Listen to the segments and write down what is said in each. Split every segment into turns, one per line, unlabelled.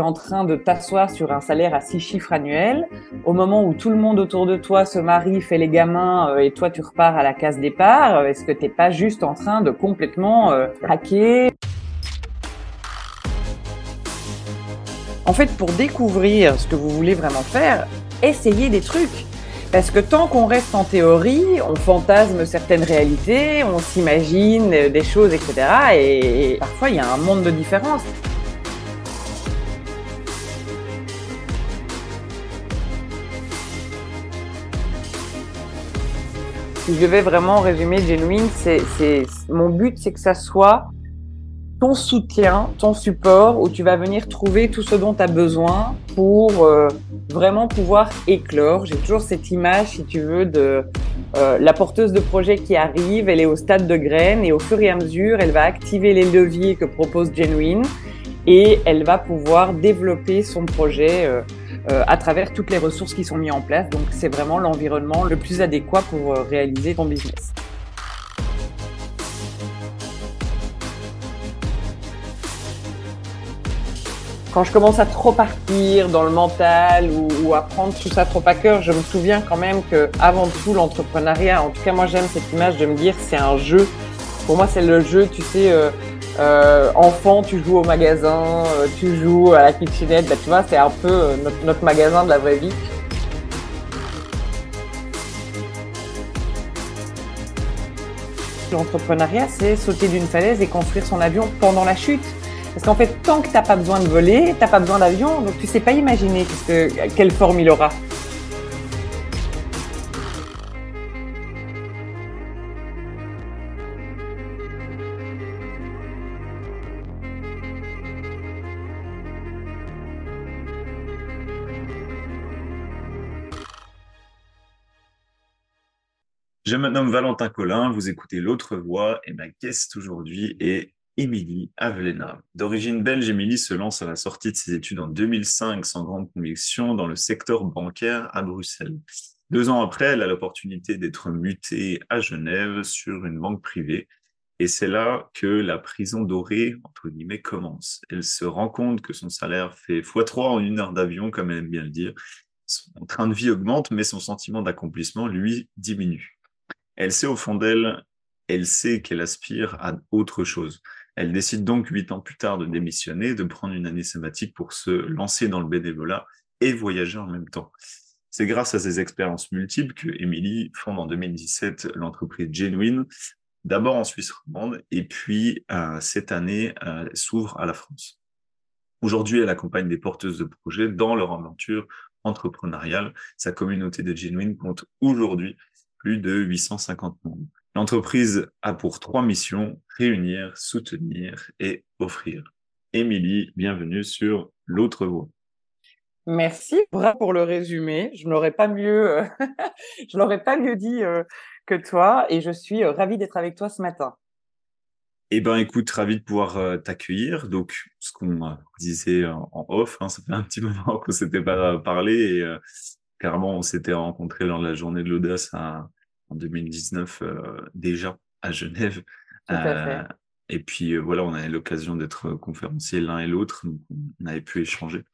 en train de t'asseoir sur un salaire à six chiffres annuels, au moment où tout le monde autour de toi se marie, fait les gamins euh, et toi tu repars à la case départ, est-ce que t'es pas juste en train de complètement euh, craquer? En fait, pour découvrir ce que vous voulez vraiment faire, essayez des trucs. Parce que tant qu'on reste en théorie, on fantasme certaines réalités, on s'imagine des choses, etc. Et parfois, il y a un monde de différence. Si je devais vraiment résumer Genuine, c'est, mon but, c'est que ça soit ton soutien, ton support, où tu vas venir trouver tout ce dont tu as besoin pour euh, vraiment pouvoir éclore. J'ai toujours cette image, si tu veux, de euh, la porteuse de projet qui arrive, elle est au stade de graine et au fur et à mesure, elle va activer les leviers que propose Genuine et elle va pouvoir développer son projet euh, à travers toutes les ressources qui sont mises en place. Donc c'est vraiment l'environnement le plus adéquat pour réaliser ton business. quand je commence à trop partir dans le mental ou, à prendre tout ça trop à cœur, je me souviens quand même que avant tout l'entrepreneuriat, en tout cas moi j'aime cette image de me dire c'est un jeu. Pour moi c'est le jeu, tu sais, euh, euh, enfant tu joues au magasin, euh, tu joues à la kitchenette, bah, tu vois c'est un peu euh, notre, magasin de la vraie vie. L'entrepreneuriat c'est sauter d'une falaise et construire son avion pendant la chute. Parce qu'en fait, tant que tu n'as pas besoin de voler, tu n'as pas besoin d'avion, donc tu sais pas imaginer que, quelle forme il aura.
Je me nomme Valentin Collin, vous écoutez L'autre voix et ma guest aujourd'hui est Émilie Avelena. D'origine belge, Émilie se lance à la sortie de ses études en 2005 sans grande conviction dans le secteur bancaire à Bruxelles. Deux ans après, elle a l'opportunité d'être mutée à Genève sur une banque privée. Et c'est là que la prison dorée, entre guillemets, commence. Elle se rend compte que son salaire fait x3 en une heure d'avion, comme elle aime bien le dire. Son train de vie augmente, mais son sentiment d'accomplissement, lui, diminue. Elle sait au fond d'elle, elle sait qu'elle aspire à autre chose. Elle décide donc huit ans plus tard de démissionner, de prendre une année sabbatique pour se lancer dans le bénévolat et voyager en même temps. C'est grâce à ces expériences multiples que Emily fonde en 2017 l'entreprise Genuine, d'abord en Suisse romande et puis euh, cette année euh, s'ouvre à la France. Aujourd'hui, elle accompagne des porteuses de projets dans leur aventure entrepreneuriale. Sa communauté de Genuine compte aujourd'hui plus de 850 membres. L'entreprise a pour trois missions, réunir, soutenir et offrir. Émilie, bienvenue sur l'autre voie.
Merci, bravo pour le résumé. Je n'aurais pas mieux, euh, je l'aurais pas mieux dit euh, que toi, et je suis euh, ravie d'être avec toi ce matin.
Eh ben, écoute, ravi de pouvoir t'accueillir. Donc, ce qu'on disait en off, hein, ça fait un petit moment qu'on s'était pas parlé et carrément on s'était rencontrés lors de la journée de l'audace à, en 2019 euh, déjà à Genève.
Euh,
et puis euh, voilà, on avait l'occasion d'être conférenciers l'un et l'autre, donc on avait pu échanger.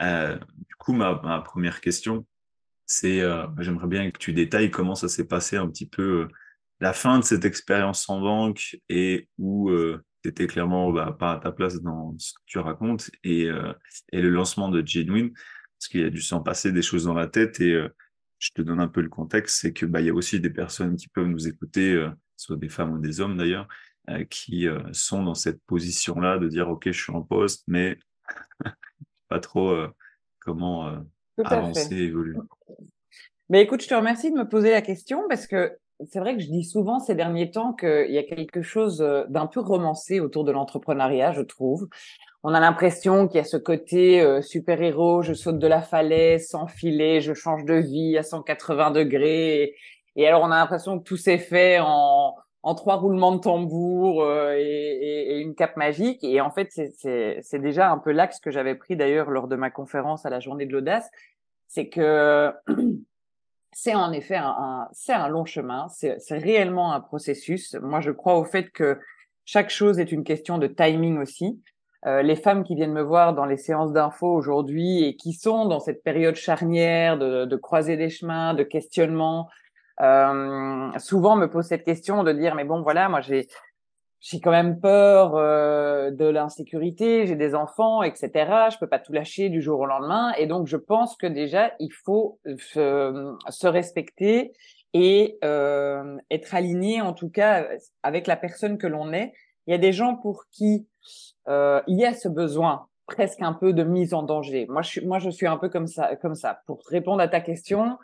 du coup, ma, ma, première question, c'est, j'aimerais bien que tu détailles comment ça s'est passé un petit peu la fin de cette expérience en banque et où tu étais clairement bah, pas à ta place dans ce que tu racontes et, et le lancement de Genuine, parce qu'il y a dû s'en passer des choses dans la tête et je te donne un peu le contexte, c'est que bah, il y a aussi des personnes qui peuvent nous écouter, euh, soit des femmes ou des hommes d'ailleurs, euh, qui euh, sont dans cette position-là de dire ok, je suis en poste, mais pas trop comment avancer, évoluer.
Mais écoute, je te remercie de me poser la question parce que c'est vrai que je dis souvent ces derniers temps qu'il y a quelque chose d'un peu romancé autour de l'entrepreneuriat, je trouve on a l'impression qu'il y a ce côté euh, super-héros, je saute de la falaise sans filet, je change de vie à 180 degrés. Et, alors, on a l'impression que tout s'est fait en, en trois roulements de tambour euh, et, et, une cape magique. Et en fait, c'est déjà un peu l'axe que j'avais pris d'ailleurs lors de ma conférence à la journée de l'audace. C'est que c'est en effet un, c'est un long chemin, c'est réellement un processus. Moi, je crois au fait que chaque chose est une question de timing aussi. Euh, les femmes qui viennent me voir dans les séances d'infos aujourd'hui et qui sont dans cette période charnière de, de croiser des chemins, de questionnement, euh, souvent me posent cette question de dire mais bon voilà moi j'ai j'ai quand même peur euh, de l'insécurité, j'ai des enfants, etc. Je peux pas tout lâcher du jour au lendemain, et donc je pense que déjà il faut se, se respecter et euh, être aligné en tout cas avec la personne que l'on est. Il y a des gens pour qui euh, il y a ce besoin presque un peu de mise en danger. Moi, je suis, moi, je suis un peu comme ça, comme ça. Pour répondre à ta question,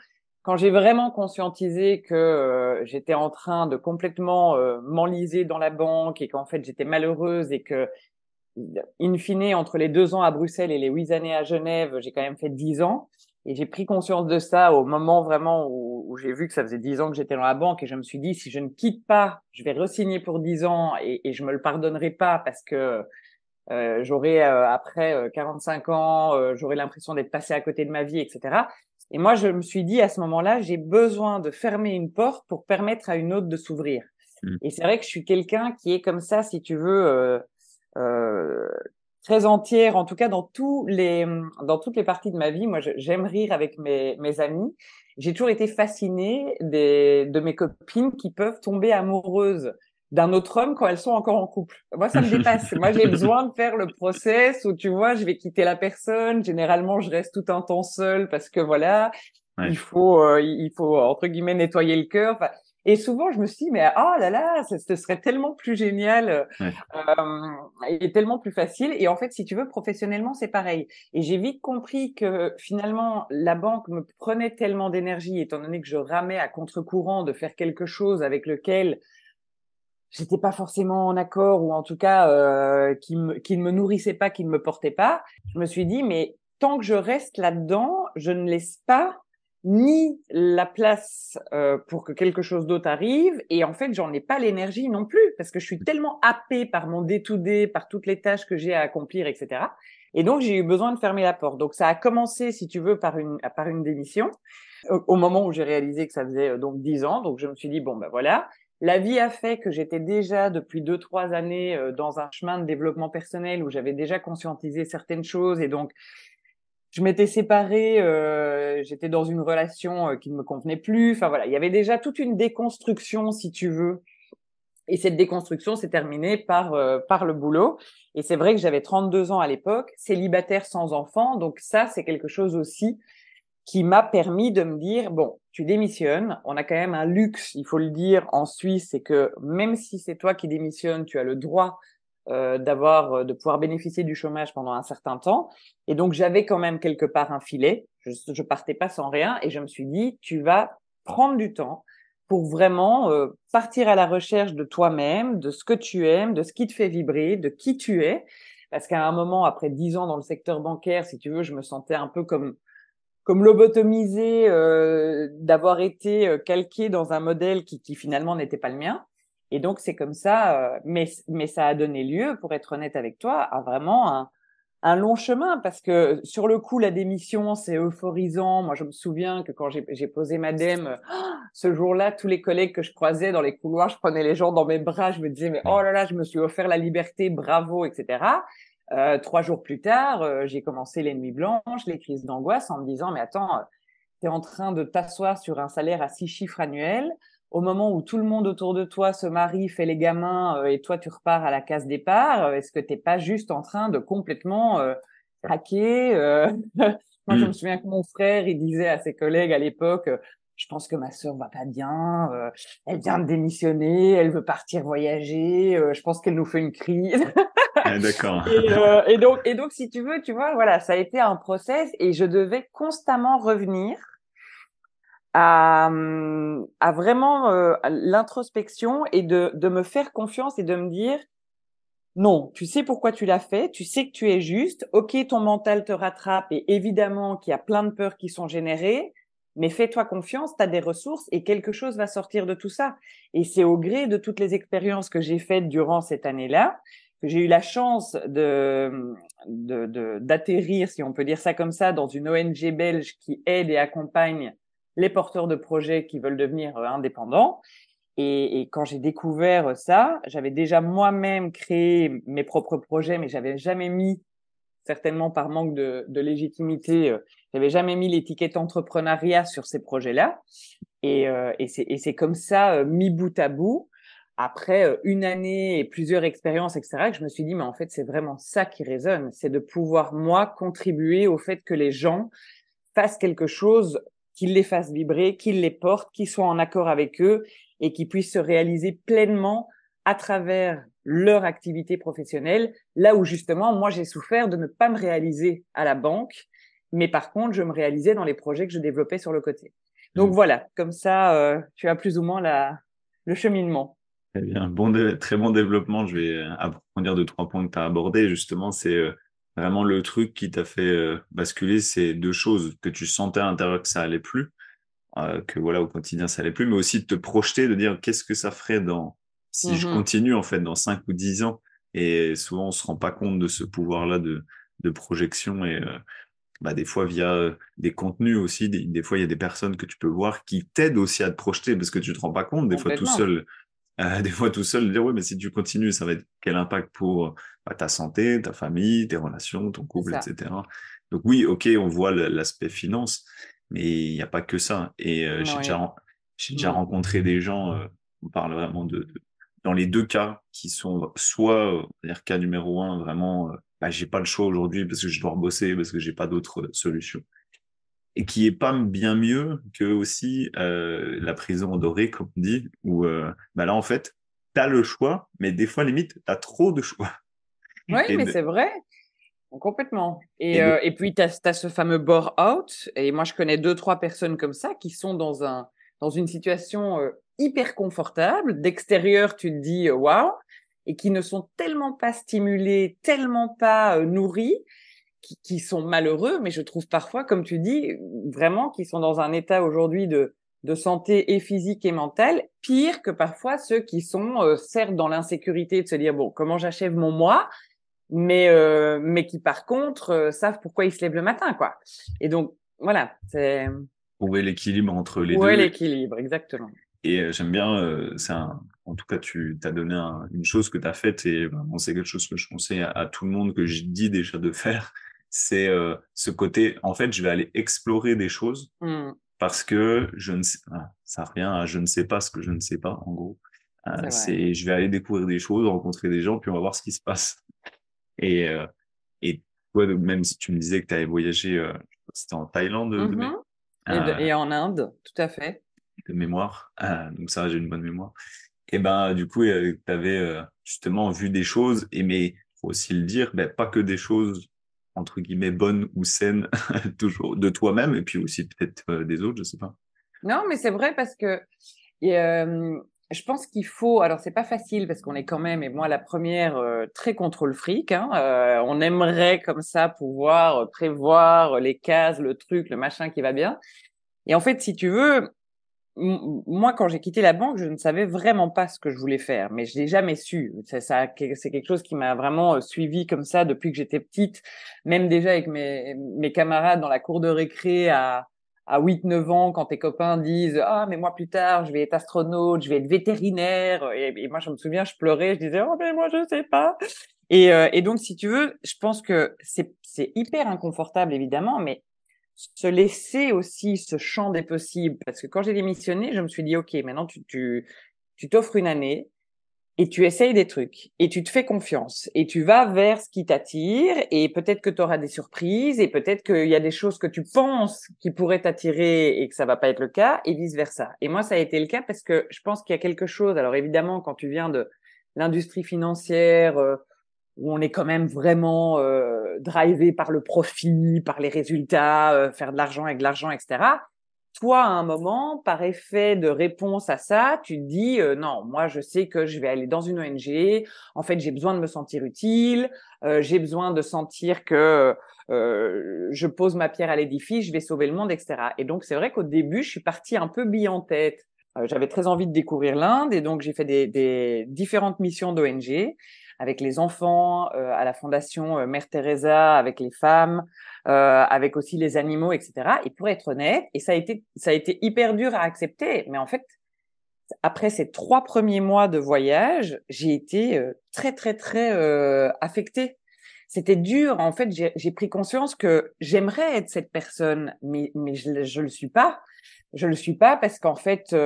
quand j'ai vraiment conscientisé que euh, j'étais en train de complètement euh, m'enliser dans la banque et qu'en fait j'étais malheureuse et que, in fine, entre les deux ans à Bruxelles et les huit années à Genève, j'ai quand même fait dix ans. Et j'ai pris conscience de ça au moment vraiment où, j'ai vu que ça faisait dix ans que j'étais dans la banque et je me suis dit si je ne quitte pas, je vais resigner pour dix ans et, et je me le pardonnerai pas parce que euh, j'aurais euh, après 45 euh, ans, j'aurais l'impression d'être passé à côté de ma vie, etc. Et moi, je me suis dit à ce moment-là, j'ai besoin de fermer une porte pour permettre à une autre de s'ouvrir. Mmh. Et c'est vrai que je suis quelqu'un qui est comme ça, si tu veux, euh, très entière, en tout cas dans tous les, dans toutes les parties de ma vie. Moi, j'aime rire avec mes, mes amis. J'ai toujours été fascinée des, de mes copines qui peuvent tomber amoureuses d'un autre homme quand elles sont encore en couple. Moi, ça me dépasse. Moi, j'ai besoin de faire le process où, tu vois, je vais quitter la personne. Généralement, je reste tout un temps seule parce que voilà, il faut, euh, il faut entre guillemets nettoyer le cœur. Enfin, et souvent, je me suis dit, mais oh là là, ce serait tellement plus génial euh, et tellement plus facile. Et en fait, si tu veux, professionnellement, c'est pareil. Et j'ai vite compris que finalement, la banque me prenait tellement d'énergie, étant donné que je ramais à contre-courant de faire quelque chose avec lequel j'étais pas forcément en accord ou en tout cas euh, qui, qui ne me nourrissait pas, qui ne me portait pas. Je me suis dit, mais tant que je reste là-dedans, je ne laisse pas ni la place euh, pour que quelque chose d'autre arrive et en fait j'en ai pas l'énergie non plus parce que je suis tellement happée par mon day-to-day, par toutes les tâches que j'ai à accomplir, etc. Et donc j'ai eu besoin de fermer la porte. Donc ça a commencé, si tu veux, par une par une démission au, moment où j'ai réalisé que ça faisait euh, donc dix ans. Donc je me suis dit bon ben voilà. La vie a fait que j'étais déjà depuis deux trois années euh, dans un chemin de développement personnel où j'avais déjà conscientisé certaines choses et donc je m'étais séparée, euh, j'étais dans une relation euh, qui ne me convenait plus. Enfin voilà, il y avait déjà toute une déconstruction, si tu veux. Et cette déconstruction s'est terminée par par le boulot. Et c'est vrai que j'avais 32 ans à l'époque, célibataire sans enfant. Donc ça, c'est quelque chose aussi qui m'a permis de me dire bon, tu démissionnes. On a quand même un luxe, il faut le dire, en Suisse, c'est que même si c'est toi qui démissionnes, tu as le droit euh, d'avoir euh, de pouvoir bénéficier du chômage pendant un certain temps et donc j'avais quand même quelque part un filet je, je partais pas sans rien et je me suis dit tu vas prendre du temps pour vraiment euh, partir à la recherche de toi-même de ce que tu aimes de ce qui te fait vibrer de qui tu es parce qu'à un moment après dix ans dans le secteur bancaire si tu veux je me sentais un peu comme comme lobotomisé euh, d'avoir été calqué dans un modèle qui, qui finalement n'était pas le mien. Et donc, c'est comme ça, euh, mais, mais ça a donné lieu, pour être honnête avec toi, à vraiment un, un long chemin. Parce que sur le coup, la démission, c'est euphorisant. Moi, je me souviens que quand j'ai posé ma dème, ce jour-là, tous les collègues que je croisais dans les couloirs, je prenais les gens dans mes bras, je me disais, mais oh là là, je me suis offert la liberté, bravo, etc. Euh, trois jours plus tard, euh, j'ai commencé les nuits blanches, les crises d'angoisse en me disant, mais attends, tu es en train de t'asseoir sur un salaire à six chiffres annuels au moment où tout le monde autour de toi se marie, fait les gamins euh, et toi tu repars à la case départ, euh, est-ce que t'es pas juste en train de complètement euh, craquer Moi, je me mm. souviens que mon frère, il disait à ses collègues à l'époque, je pense que ma sœur va pas bien, elle vient de démissionner, elle veut partir voyager, je pense qu'elle nous fait une crise.
D'accord.
et, et, donc, si tu veux, tu vois, voilà, ça a été un process et je devais constamment revenir à, à vraiment euh, l'introspection et de, de me faire confiance et de me dire non, tu sais pourquoi tu l'as fait, tu sais que tu es juste, ok, ton mental te rattrape et évidemment qu'il y a plein de peurs qui sont générées, mais fais-toi confiance, tu as des ressources et quelque chose va sortir de tout ça. Et c'est au gré de toutes les expériences que j'ai faites durant cette année-là j'ai eu la chance de d'atterrir, si on peut dire ça comme ça, dans une ONG belge qui aide et accompagne les porteurs de projets qui veulent devenir euh, indépendants. Et, quand j'ai découvert ça, j'avais déjà moi-même créé mes propres projets, mais j'avais jamais mis, certainement par manque de, légitimité, euh, j'avais jamais mis l'étiquette entrepreneuriat sur ces projets-là. Et, euh, c'est comme ça, euh, mis bout à bout, après euh, une année et plusieurs expériences, etc., que je me suis dit, mais en fait, c'est vraiment ça qui résonne, c'est de pouvoir, moi, contribuer au fait que les gens fassent quelque chose, qu'ils les fassent vibrer, qu'ils les portent, qu'ils soient en accord avec eux et qu'ils puissent se réaliser pleinement à travers leur activité professionnelle, là où justement, moi, j'ai souffert de ne pas me réaliser à la banque, mais par contre, je me réalisais dans les projets que je développais sur le côté. Donc mmh. voilà, comme ça, euh, tu as plus ou moins la, le cheminement.
Très bien, bon très bon développement. Je vais approfondir deux, trois points que tu as abordés. Justement, c'est euh, vraiment le truc qui t'a fait euh, basculer ces deux choses, que tu sentais à l'intérieur que ça allait plus, euh, que voilà, au quotidien, ça allait plus, mais aussi de te projeter, de dire qu'est-ce que ça ferait dans, si je mmh continue, en fait, dans cinq ou dix ans. Et souvent, on se rend pas compte de ce pouvoir-là de, de projection et, bah, des fois via des contenus aussi, des, des fois il y a des personnes que tu peux voir qui t'aident aussi à te projeter parce que tu te rends pas compte des fois tout seul euh, des fois tout seul, dire oui, mais si tu continues, ça va être quel impact pour bah, ta santé, ta famille, tes relations, ton couple, etc. Donc oui, ok, on voit l'aspect finance, mais il n'y a pas que ça. Et euh, j'ai déjà, mmh. rencontré des gens, euh, on parle vraiment de, dans les deux cas, qui sont soit, dire cas numéro un, vraiment, bah, j'ai pas le choix aujourd'hui parce que je dois bosser, parce que j'ai pas d'autres solutions et qui est pas bien mieux que aussi euh, la prison dorée, comme on dit, où euh, bah là, en fait, tu as le choix, mais des fois, limite, tu as trop de choix.
Oui, mais c'est vrai. Complètement. Et, et, euh, et puis, tu as, as, ce fameux bore-out. Et moi, je connais deux, trois personnes comme ça qui sont dans, un, dans une situation hyper confortable. D'extérieur, tu te dis waouh, et qui ne sont tellement pas stimulés, tellement pas nourris, qui, sont malheureux, mais je trouve parfois, comme tu dis, vraiment qui sont dans un état aujourd'hui de, de santé et physique et mentale, pire que parfois ceux qui sont euh, certes dans l'insécurité de se dire bon comment j'achève mon mois, mais euh, mais qui par contre euh, savent pourquoi ils se lèvent le matin quoi. Et donc voilà, c'est
trouver l'équilibre entre les deux.
Oui, l'équilibre, exactement.
Et j'aime bien, c'est un, en tout cas, tu t'as donné une chose que tu as faite et vraiment c'est quelque chose que je conseille à, à, tout le monde que je dis déjà de faire, c'est euh, ce côté, en fait, je vais aller explorer des choses mmh. parce que je ne sais, ah, ça revient à je ne sais pas ce que je ne sais pas, en gros. Euh, c'est, je vais aller découvrir des choses, rencontrer des gens, puis on va voir ce qui se passe. Et, euh, et toi, même si tu me disais que tu avais voyagé, c'était en Thaïlande
mmh et, et, en Inde, tout à fait.
De mémoire, donc ça, j'ai une bonne mémoire. Et ben, du coup, tu avais justement vu des choses, et mais faut aussi le dire, ben, pas que des choses entre guillemets bonne ou saine toujours de toi-même et puis aussi peut-être euh, des autres, je sais pas.
Non, mais c'est vrai parce que euh, je pense qu'il faut. Alors c'est pas facile parce qu'on est quand même et moi la première euh, très contrôle fric. Hein, on aimerait comme ça pouvoir prévoir les cases, le truc, le machin qui va bien. Et en fait, si tu veux, moi, quand j'ai quitté la banque, je ne savais vraiment pas ce que je voulais faire, mais je l'ai jamais su. C'est quelque chose qui m'a vraiment euh, suivi comme ça depuis que j'étais petite, même déjà avec mes, camarades dans la cour de récré à, à 8-9 ans, quand tes copains disent ah mais moi plus tard je vais être astronaute, je vais être vétérinaire, et, moi je me souviens, je pleurais, je disais oh mais moi je sais pas. Et, euh, donc si tu veux, je pense que c'est hyper inconfortable évidemment, mais se laisser aussi ce champ des possibles. Parce que quand j'ai démissionné, je me suis dit, OK, maintenant tu, tu, tu t'offres une année et tu essayes des trucs et tu te fais confiance et tu vas vers ce qui t'attire et peut-être que tu auras des surprises et peut-être qu'il y a des choses que tu penses qui pourraient t'attirer et que ça va pas être le cas et vice versa. Et moi, ça a été le cas parce que je pense qu'il y a quelque chose. Alors évidemment, quand tu viens de l'industrie financière, euh, où on est quand même vraiment euh, drivé par le profit, par les résultats, euh, faire de l'argent avec de l'argent, etc. Toi, à un moment, par effet de réponse à ça, tu te dis euh, non, moi je sais que je vais aller dans une ONG. En fait, j'ai besoin de me sentir utile. Euh, j'ai besoin de sentir que je pose ma pierre à l'édifice, je vais sauver le monde, etc. Et donc c'est vrai qu'au début, je suis partie un peu bille en tête. J'avais très envie de découvrir l'Inde et donc j'ai fait des, des différentes missions d'ONG avec les enfants, euh, à la fondation euh, Mère Teresa, avec les femmes, euh, avec aussi les animaux, etc. Et pour être honnête, et ça a été, ça a été hyper dur à accepter, mais en fait, après ces trois premiers mois de voyage, j'ai été très très très affectée. C'était dur. En fait, j'ai pris conscience que j'aimerais être cette personne, mais mais je, je le suis pas. Je le suis pas parce qu'en fait,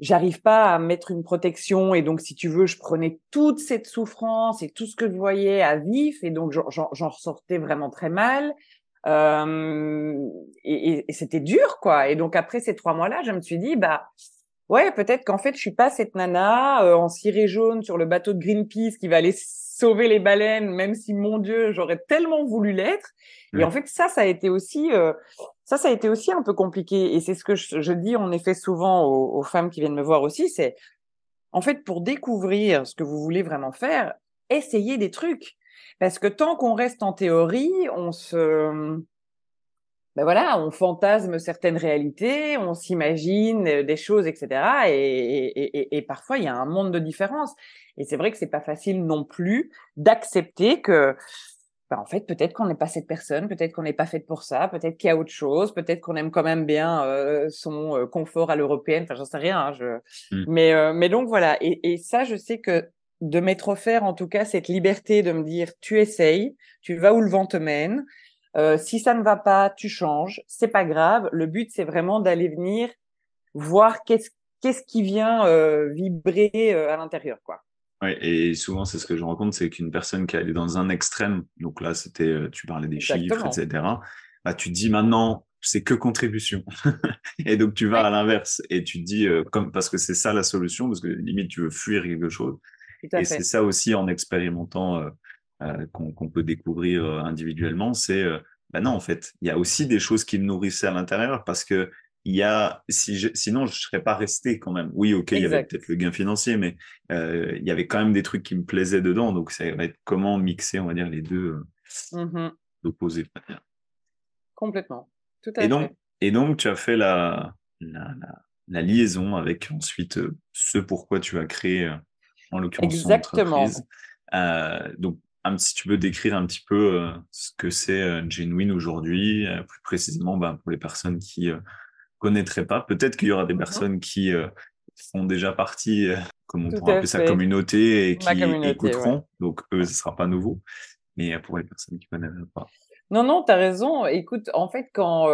j'arrive pas à mettre une protection et donc si tu veux, je prenais toute cette souffrance et tout ce que je voyais à vif et donc j'en ressortais vraiment très mal. Euh, et, et c'était dur quoi. Et donc après ces trois mois-là, je me suis dit bah ouais, peut-être qu'en fait, je suis pas cette nana euh, en ciré jaune sur le bateau de Greenpeace qui va aller sauver les baleines, même si, mon Dieu, j'aurais tellement voulu l'être. Et en fait, ça, ça a été aussi, euh, ça, ça a été aussi un peu compliqué. Et c'est ce que je, dis en effet souvent aux, femmes qui viennent me voir aussi, c'est, en fait, pour découvrir ce que vous voulez vraiment faire, essayez des trucs. Parce que tant qu'on reste en théorie, on se, ben voilà, on fantasme certaines réalités, on s'imagine euh, des choses, etc. Et, et, parfois, il y a un monde de différence. Et c'est vrai que c'est pas facile non plus d'accepter que, ben en fait, peut-être qu'on n'est pas cette personne, peut-être qu'on n'est pas faite pour ça, peut-être qu'il y a autre chose, peut-être qu'on aime quand même bien euh, son euh, confort à l'européenne. Enfin, j'en sais rien. Hein, je... Mmh. Mais, mais donc voilà. Et, ça, je sais que de m'être offert, en tout cas, cette liberté de me dire, tu essayes, tu vas où le vent te mène. Euh, si ça ne va pas, tu changes. C'est pas grave. Le but, c'est vraiment d'aller venir voir qu'est-ce qu'est-ce qui vient euh, vibrer euh, à l'intérieur, quoi.
Ouais, et souvent, c'est ce que je rencontre, c'est qu'une personne qui est dans un extrême, donc là, c'était, tu parlais des chiffres, etc. Bah, tu te dis maintenant, c'est que contribution. et donc, tu vas à l'inverse et tu te dis, comme, parce que c'est ça la solution, parce que limite, tu veux fuir quelque chose. Et c'est ça aussi en expérimentant euh, qu'on peut découvrir euh, individuellement, c'est euh, bah non, en fait, il y a aussi des choses qui me nourrissaient à l'intérieur parce que il y a, si je, sinon je serais pas resté quand même. Oui, ok, il y avait peut-être le gain financier, mais euh, il y avait quand même des trucs qui me plaisaient dedans. Donc ça va être comment mixer, on va dire, les deux mmh opposés.
Complètement. Tout à
et donc, Et donc, tu as fait la, la, la, liaison avec ensuite ce pourquoi tu as créé, en l'occurrence, Exactement. Euh, donc, si tu peux décrire un petit peu euh, ce que c'est euh, Genuine aujourd'hui, euh, plus précisément ben, pour les personnes qui connaîtraient pas. Peut-être qu'il y aura des personnes qui font déjà partie, comme on pourrait appeler ça, communauté et qui écouteront. Donc eux, ce sera pas nouveau. Mais pour les personnes qui connaissent pas.
Non, non, tu as raison. Écoute, en fait, quand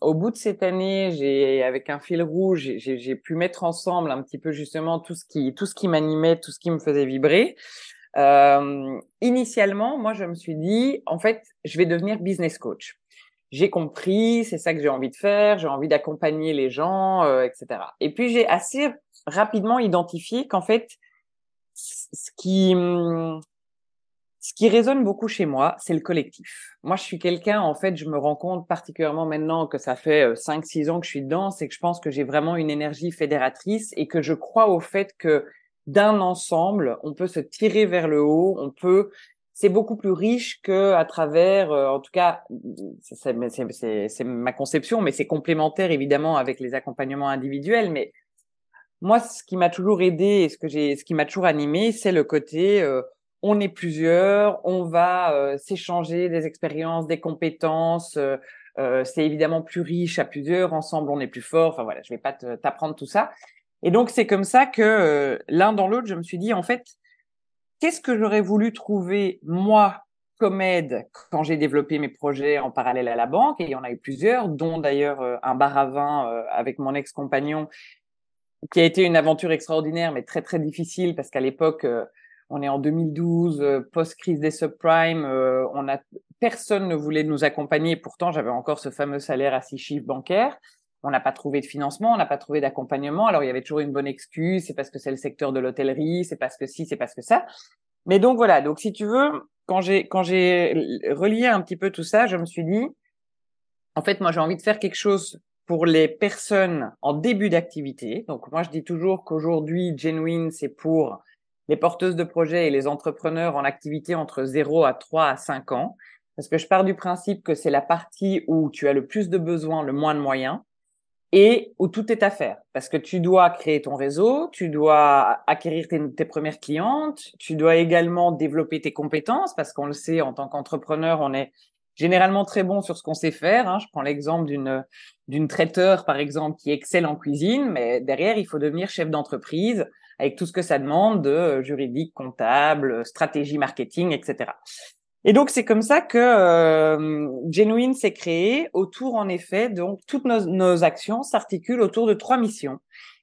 au bout de cette année, j'ai avec un fil rouge, j'ai pu mettre ensemble un petit peu justement tout ce qui tout ce qui m'animait, tout ce qui me faisait vibrer. Euh, initialement, moi, je me suis dit, en fait, je vais devenir business coach. J'ai compris, c'est ça que j'ai envie de faire, j'ai envie d'accompagner les gens, euh, etc. Et puis, j'ai assez rapidement identifié qu'en fait, ce qui, ce qui résonne beaucoup chez moi, c'est le collectif. Moi, je suis quelqu'un, en fait, je me rends compte particulièrement maintenant que ça fait 5-6 euh, ans que je suis dedans, c'est que je pense que j'ai vraiment une énergie fédératrice et que je crois au fait que d'un ensemble, on peut se tirer vers le haut, on peut c'est beaucoup plus riche que à travers, euh, en tout cas, c'est ma conception, mais c'est complémentaire évidemment avec les accompagnements individuels. Mais moi, ce qui m'a toujours aidé et ce que j'ai, ce qui m'a toujours animé, c'est le côté euh, on est plusieurs, on va euh, s'échanger des expériences, des compétences. c'est évidemment plus riche à plusieurs. Ensemble, on est plus fort. Enfin voilà, je vais pas t'apprendre tout ça. Et donc, c'est comme ça que euh, l'un dans l'autre, je me suis dit, en fait, qu'est-ce que j'aurais voulu trouver, moi, comme aide, quand j'ai développé mes projets en parallèle à la banque, et il y en a eu plusieurs, dont d'ailleurs euh, un bar à vin euh, avec mon ex-compagnon, qui a été une aventure extraordinaire, mais très, très difficile, parce qu'à l'époque, on est en 2012, post-crise des subprimes, on a, personne ne voulait nous accompagner, pourtant j'avais encore ce fameux salaire à six chiffres bancaires on n'a pas trouvé de financement, on n'a pas trouvé d'accompagnement. Alors il y avait toujours une bonne excuse, c'est parce que c'est le secteur de l'hôtellerie, c'est parce que si, c'est parce que ça. Mais donc voilà, donc si tu veux, quand j'ai quand j'ai relié un petit peu tout ça, je me suis dit en fait moi j'ai envie de faire quelque chose pour les personnes en début d'activité. Donc moi je dis toujours qu'aujourd'hui Genuine c'est pour les porteuses de projets et les entrepreneurs en activité entre 0 à 3 à 5 ans parce que je pars du principe que c'est la partie où tu as le plus de besoins, le moins de moyens et où tout est à faire parce que tu dois créer ton réseau, tu dois acquérir tes, premières clientes, tu dois également développer tes compétences parce qu'on le sait en tant qu'entrepreneur, on est généralement très bons sur ce qu'on sait faire. Hein. Je prends l'exemple d'une d'une traiteur, par exemple, qui excelle en cuisine, mais derrière, il faut devenir chef d'entreprise avec tout ce que ça demande de juridique, comptable, stratégie marketing, etc. Et donc c'est comme ça que euh, Genuine s'est créé autour en effet donc toutes nos, nos actions s'articulent autour de trois missions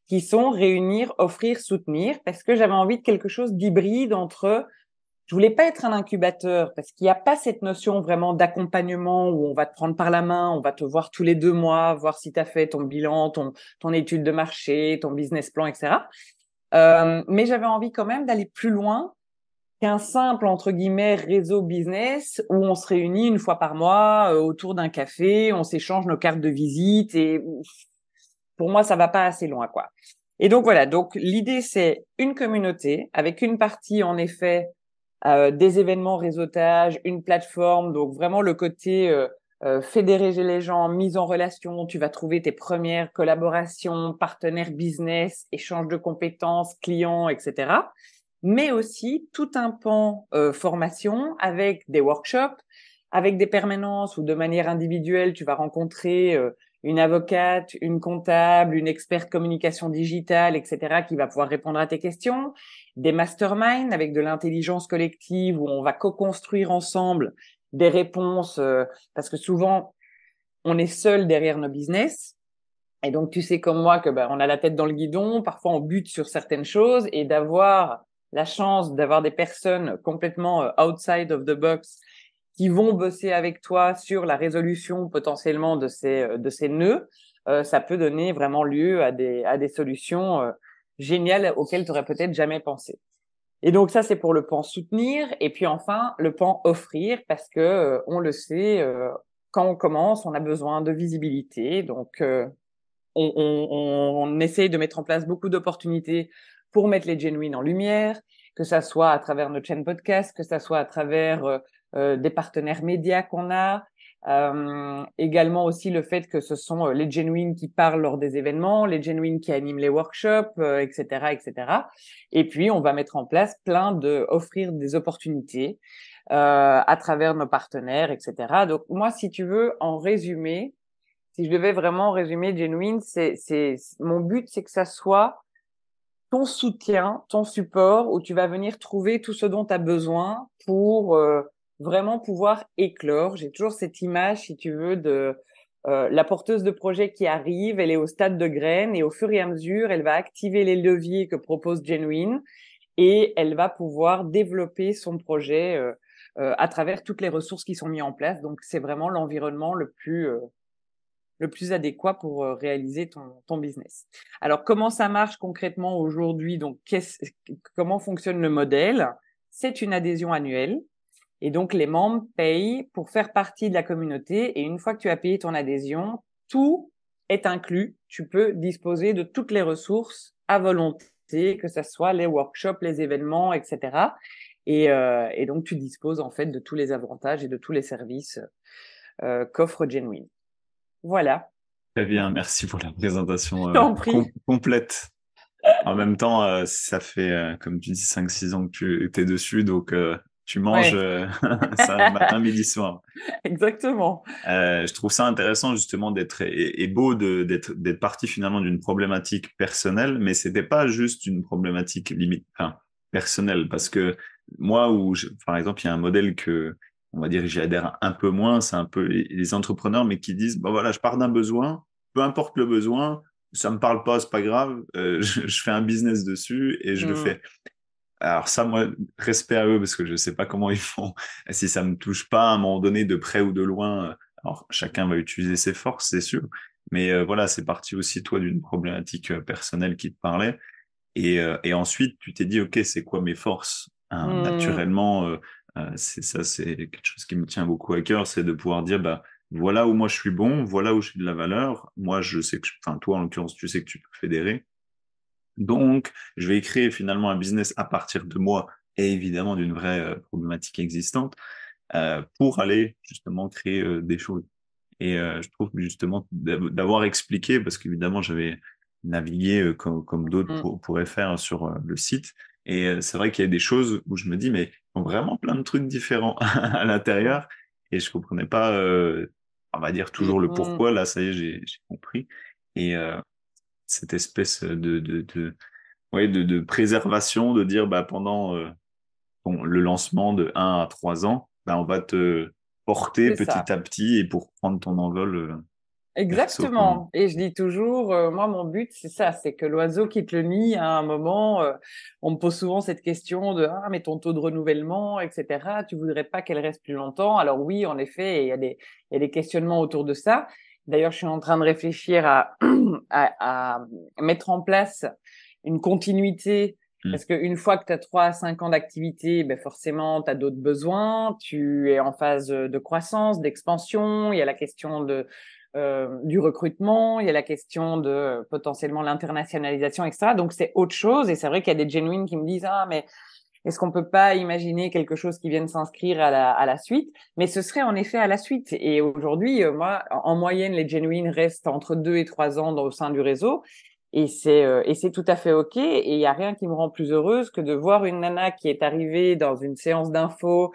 qui sont réunir, offrir, soutenir parce que j'avais envie de quelque chose d'hybride entre je voulais pas être un incubateur parce qu'il n'y a pas cette notion vraiment d'accompagnement où on va te prendre par la main, on va te voir tous les deux mois, voir si tu as fait ton bilan, ton, ton étude de marché, ton business plan, etc. Euh, mais j'avais envie quand même d'aller plus loin qu'un simple entre guillemets réseau business où on se réunit une fois par mois euh, autour d'un café, on s'échange nos cartes de visite et pour moi ça va pas assez loin quoi. Et donc voilà, donc l'idée c'est une communauté avec une partie en effet euh, des événements réseautage, une plateforme, donc vraiment le côté euh, euh, fédérer les gens, mise en relation, tu vas trouver tes premières collaborations, partenaires business, échange de compétences, clients, etc mais aussi tout un pan euh, formation avec des workshops, avec des permanences ou de manière individuelle, tu vas rencontrer euh, une avocate, une comptable, une experte communication digitale, etc., qui va pouvoir répondre à tes questions, des masterminds avec de l'intelligence collective où on va co-construire ensemble des réponses, euh, parce que souvent, on est seul derrière nos business. Et donc, tu sais comme moi que ben, on a la tête dans le guidon, parfois on bute sur certaines choses et d'avoir la chance d'avoir des personnes complètement euh, outside of the box qui vont bosser avec toi sur la résolution potentiellement de ces euh, de ces nœuds, euh, ça peut donner vraiment lieu à des à des solutions géniales auxquelles tu aurais peut-être jamais pensé. Et donc ça c'est pour le pan soutenir et puis enfin le pan offrir parce que on le sait quand on commence on a besoin de visibilité donc on, on, on, essaye de mettre en place beaucoup d'opportunités pour mettre les genuines en lumière, que ça soit à travers notre chaîne podcast, que ça soit à travers euh, euh, des partenaires médias qu'on a, euh, également aussi le fait que ce sont les genuines qui parlent lors des événements, les genuines qui animent les workshops, etc., etc. Et puis on va mettre en place plein de offrir des opportunités à travers nos partenaires, etc. Donc moi, si tu veux, en résumé, si je devais vraiment résumer genuine, c'est, mon but, c'est que ça soit ton soutien, ton support, où tu vas venir trouver tout ce dont tu as besoin pour euh, vraiment pouvoir éclore. J'ai toujours cette image, si tu veux, de euh, la porteuse de projet qui arrive, elle est au stade de graine et au fur et à mesure, elle va activer les leviers que propose Genuine et elle va pouvoir développer son projet euh, à travers toutes les ressources qui sont mises en place. Donc, c'est vraiment l'environnement le plus le plus adéquat pour euh, réaliser ton, business. Alors, comment ça marche concrètement aujourd'hui? Donc, comment fonctionne le modèle? C'est une adhésion annuelle. Et donc, les membres payent pour faire partie de la communauté. Et une fois que tu as payé ton adhésion, tout est inclus. Tu peux disposer de toutes les ressources à volonté, que ce soit les workshops, les événements, etc. Et, euh, et donc, tu disposes en fait de tous les avantages et de tous les services euh, qu'offre Genuine. Voilà.
Très bien, merci pour la présentation euh, complète. En même temps, euh, ça fait, euh, comme tu dis, 5-6 ans que tu étais dessus, donc tu manges ça matin, midi, soir.
Exactement.
je trouve ça intéressant justement d'être et, beau d'être parti finalement d'une problématique personnelle, mais c'était pas juste une problématique limite enfin, personnelle, parce que moi, où par exemple, il y a un modèle que on va dire, j'y adhère un peu moins, c'est un peu les, entrepreneurs, mais qui disent, bon voilà, je pars d'un besoin, peu importe le besoin, ça me parle pas, c'est pas grave, euh, je, fais un business dessus et je le mmh. fais. Alors ça, moi, respect à eux parce que je sais pas comment ils font. Si ça me touche pas à un moment donné, de près ou de loin, alors chacun va utiliser ses forces, c'est sûr. Mais euh, voilà, c'est parti aussi toi d'une problématique euh, personnelle qui te parlait. Et, et ensuite, tu t'es dit, ok, c'est quoi mes forces hein, mmh. Naturellement, euh, c'est ça, c'est quelque chose qui me tient beaucoup à cœur, c'est de pouvoir dire, bah, voilà où moi je suis bon, voilà où j'ai de la valeur. Moi, je sais que, enfin, toi, en l'occurrence, tu sais que tu peux fédérer. Donc, je vais créer finalement un business à partir de moi et évidemment d'une vraie euh, problématique existante euh, pour aller justement créer euh, des choses. Et je trouve justement d'avoir expliqué, parce qu'évidemment, j'avais navigué comme, comme d'autres mmh. pourraient faire sur le site. Et c'est vrai qu'il y a des choses où je me dis, mais vraiment plein de trucs différents à l'intérieur. et je comprenais pas, euh, on va dire toujours le
Mm.
pourquoi. Là, ça y est, j'ai compris. Et euh, cette espèce de de de ouais de, de préservation, de dire bah pendant euh, bon, le lancement de 1 à 3 ans, bah on va te porter
ça.
petit à petit et pour prendre ton envol euh.
Exactement. Et je dis toujours, euh, moi, mon but, c'est ça, c'est que l'oiseau quitte le nid à un moment. euh, on me pose souvent cette question de ah, mais ton taux de renouvellement, etc. Tu voudrais pas qu'elle reste plus longtemps? Alors oui, en effet, il y a des, il y a des questionnements autour de ça. D'ailleurs, je suis en train de réfléchir à, à, à mettre en place une continuité.
Mm.
Parce qu'une fois que tu as 3 à 5 ans d'activité, ben forcément, tu as d'autres besoins. Tu es en phase de croissance, d'expansion. Il y a la question de, euh, du recrutement, il y a la question de euh, potentiellement l'internationalisation, etc. Donc c'est autre chose. Et c'est vrai qu'il y a des genuines qui me disent ah mais est-ce qu'on peut pas imaginer quelque chose qui vienne s'inscrire à la, à la suite? Mais ce serait en effet à la suite. Et aujourd'hui, euh, moi, en moyenne, les genuines restent entre deux et trois ans au sein du réseau. Et c'est et c'est tout à fait ok. Et il y a rien qui me rend plus heureuse que de voir une nana qui est arrivée dans une séance d'info,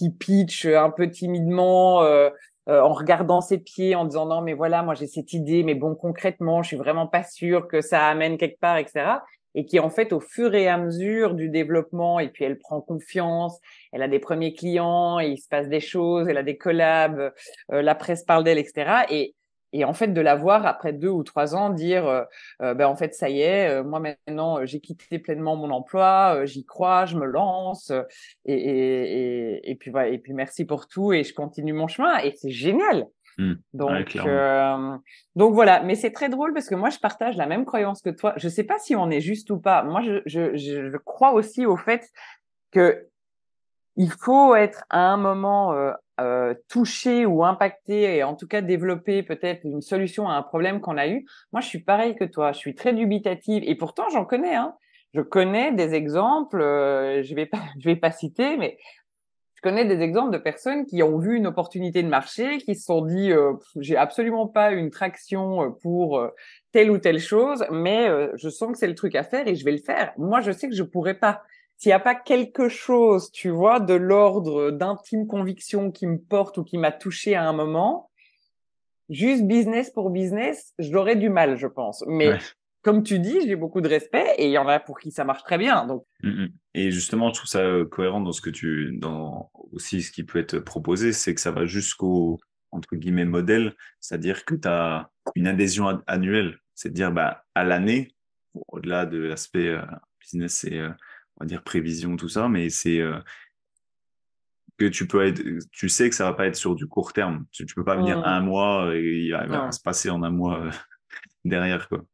qui pitch un peu timidement. Euh, euh, en regardant ses pieds, en disant non mais voilà, moi j'ai cette idée, mais bon concrètement, je suis vraiment pas sûre que ça amène quelque part, etc. Et qui en fait au fur et à mesure du développement, et puis elle prend confiance, elle a des premiers clients, il se passe des choses, elle a des collabs, euh, la presse parle d'elle, etc. Et et en fait de la voir après deux ou trois ans dire euh, euh, ben en fait ça y est euh, moi maintenant euh, j'ai quitté pleinement mon emploi j'y crois je me lance et, et, et, et puis voilà et puis merci pour tout et je continue mon chemin et c'est génial.
Mm. Ouais,
donc euh, donc voilà mais c'est très drôle parce que moi je partage la même croyance que toi. Je sais pas si on est juste ou pas. Moi je je, je, je crois aussi au fait que il faut être à un moment euh, touché ou impacté et en tout cas développer peut-être une solution à un problème qu'on a eu. Moi, je suis pareil que toi. Je suis très dubitative et pourtant j'en connais. Hein. Je connais des exemples. Euh, je vais pas, je vais pas citer, mais je connais des exemples de personnes qui ont vu une opportunité de marché, qui se sont dit euh, j'ai absolument pas une traction pour telle ou telle chose, mais je sens que c'est le truc à faire et je vais le faire. Moi, je sais que je pourrais pas s'il n'y a pas quelque chose, tu vois, de l'ordre d'intime conviction qui me porte ou qui m'a touché à un moment, juste business pour business, j'aurais du mal, je pense. Mais
Ouais.
comme tu dis, j'ai beaucoup de respect et il y en a pour qui ça marche très bien. Donc,
Mm, mm. Et justement, je trouve ça euh, cohérent dans ce que tu, dans aussi ce qui peut être proposé, c'est que ça va jusqu'au, entre guillemets, modèle, c'est-à-dire que tu as une adhésion an- annuelle, c'est à dire, bah, à l'année, au-delà de l'aspect euh, business et, euh, on va dire, prévision, tout ça, mais c'est euh, que tu peux être, tu sais que ça va pas être sur du court terme. Tu, tu peux pas venir
Mm.
un mois et il va, se passer en un mois euh, derrière, quoi.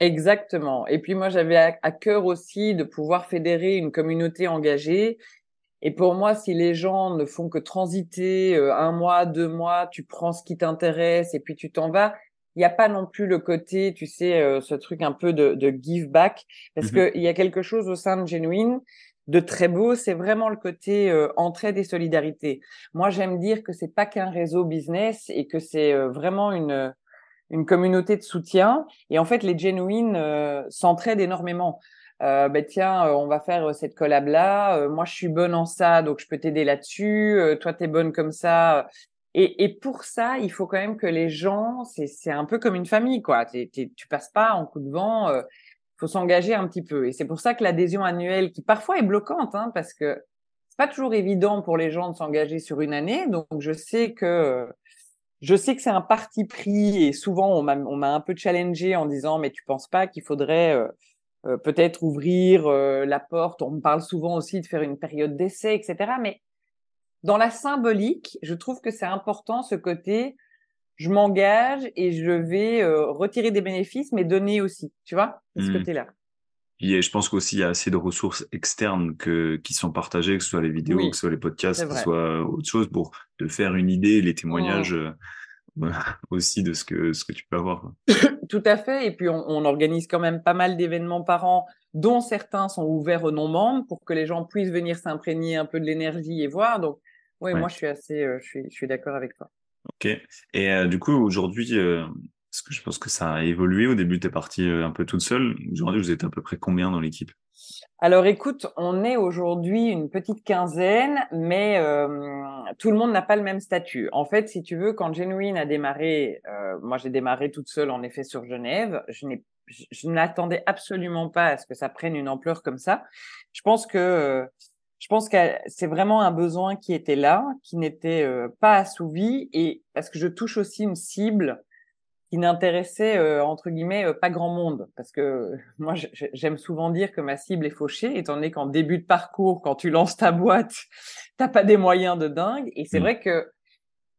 Exactement. Et puis moi, j'avais à, à cœur aussi de pouvoir fédérer une communauté engagée. Et pour moi, si les gens ne font que transiter euh, un mois, deux mois, tu prends ce qui t'intéresse et puis tu t'en vas, il n'y a pas non plus le côté, tu sais, euh, ce truc un peu de, de give back, parce
Mhm.
que il y a quelque chose au sein de Genuine de très beau, c'est vraiment le côté euh, entraide et solidarité. Moi, j'aime dire que c'est pas qu'un réseau business et que c'est euh, vraiment une une communauté de soutien. Et en fait, les genuines euh, s'entraident énormément. Euh, ben tiens, euh, on va faire euh, cette collab là. Moi, je suis bonne en ça, donc je peux t'aider là-dessus. Toi, t'es bonne comme ça. Et, pour ça, il faut quand même que les gens, c'est un peu comme une famille, quoi. T'es, tu passes pas en coup de vent. Il faut s'engager un petit peu. Et c'est pour ça que l'adhésion annuelle, qui parfois est bloquante, hein, parce que c'est pas toujours évident pour les gens de s'engager sur une année. Donc, je sais que euh, je sais que c'est un parti pris et souvent on m'a un peu challengé en disant mais tu penses pas qu'il faudrait euh, euh, peut-être ouvrir euh, la porte? On me parle souvent aussi de faire une période d'essai etc mais dans la symbolique je trouve que c'est important ce côté je m'engage et je vais euh, retirer des bénéfices mais donner aussi tu vois de ce
Mm.
côté là
Puis, je pense qu'aussi, il y a assez de ressources externes que, qui sont partagées, que ce soit les vidéos,
Oui,
que ce soit les podcasts, que ce soit autre chose, pour te faire une idée, les témoignages
Mm.
euh, aussi de ce que, ce que tu peux avoir.
Tout à fait. Et puis, on, on organise quand même pas mal d'événements par an, dont certains sont ouverts aux non-membres pour que les gens puissent venir s'imprégner un peu de l'énergie et voir. Donc, oui,
Ouais.
moi, je suis assez, euh, je suis, je suis d'accord avec toi.
Ok. Et euh, du coup, aujourd'hui, euh, parce que je pense que ça a évolué? Au début, tu es partie euh, un peu toute seule. Aujourd'hui, vous êtes à peu près combien dans l'équipe?
Alors écoute, on est aujourd'hui une petite quinzaine, mais tout le monde n'a pas le même statut. En fait, si tu veux, quand Genuine a démarré, moi j'ai démarré toute seule en effet sur Genève, je n'ai je, n'attendais absolument pas à ce que ça prenne une ampleur comme ça. Je pense que je pense que c'est vraiment un besoin qui était là, qui n'était euh, pas assouvi, et parce que je touche aussi une cible qui n'intéressait euh, entre guillemets euh, pas grand monde. Parce que moi j'aime souvent dire que ma cible est fauchée étant donné qu'en début de parcours quand tu lances ta boîte t'as pas des moyens de dingue. Et c'est mmh. vrai que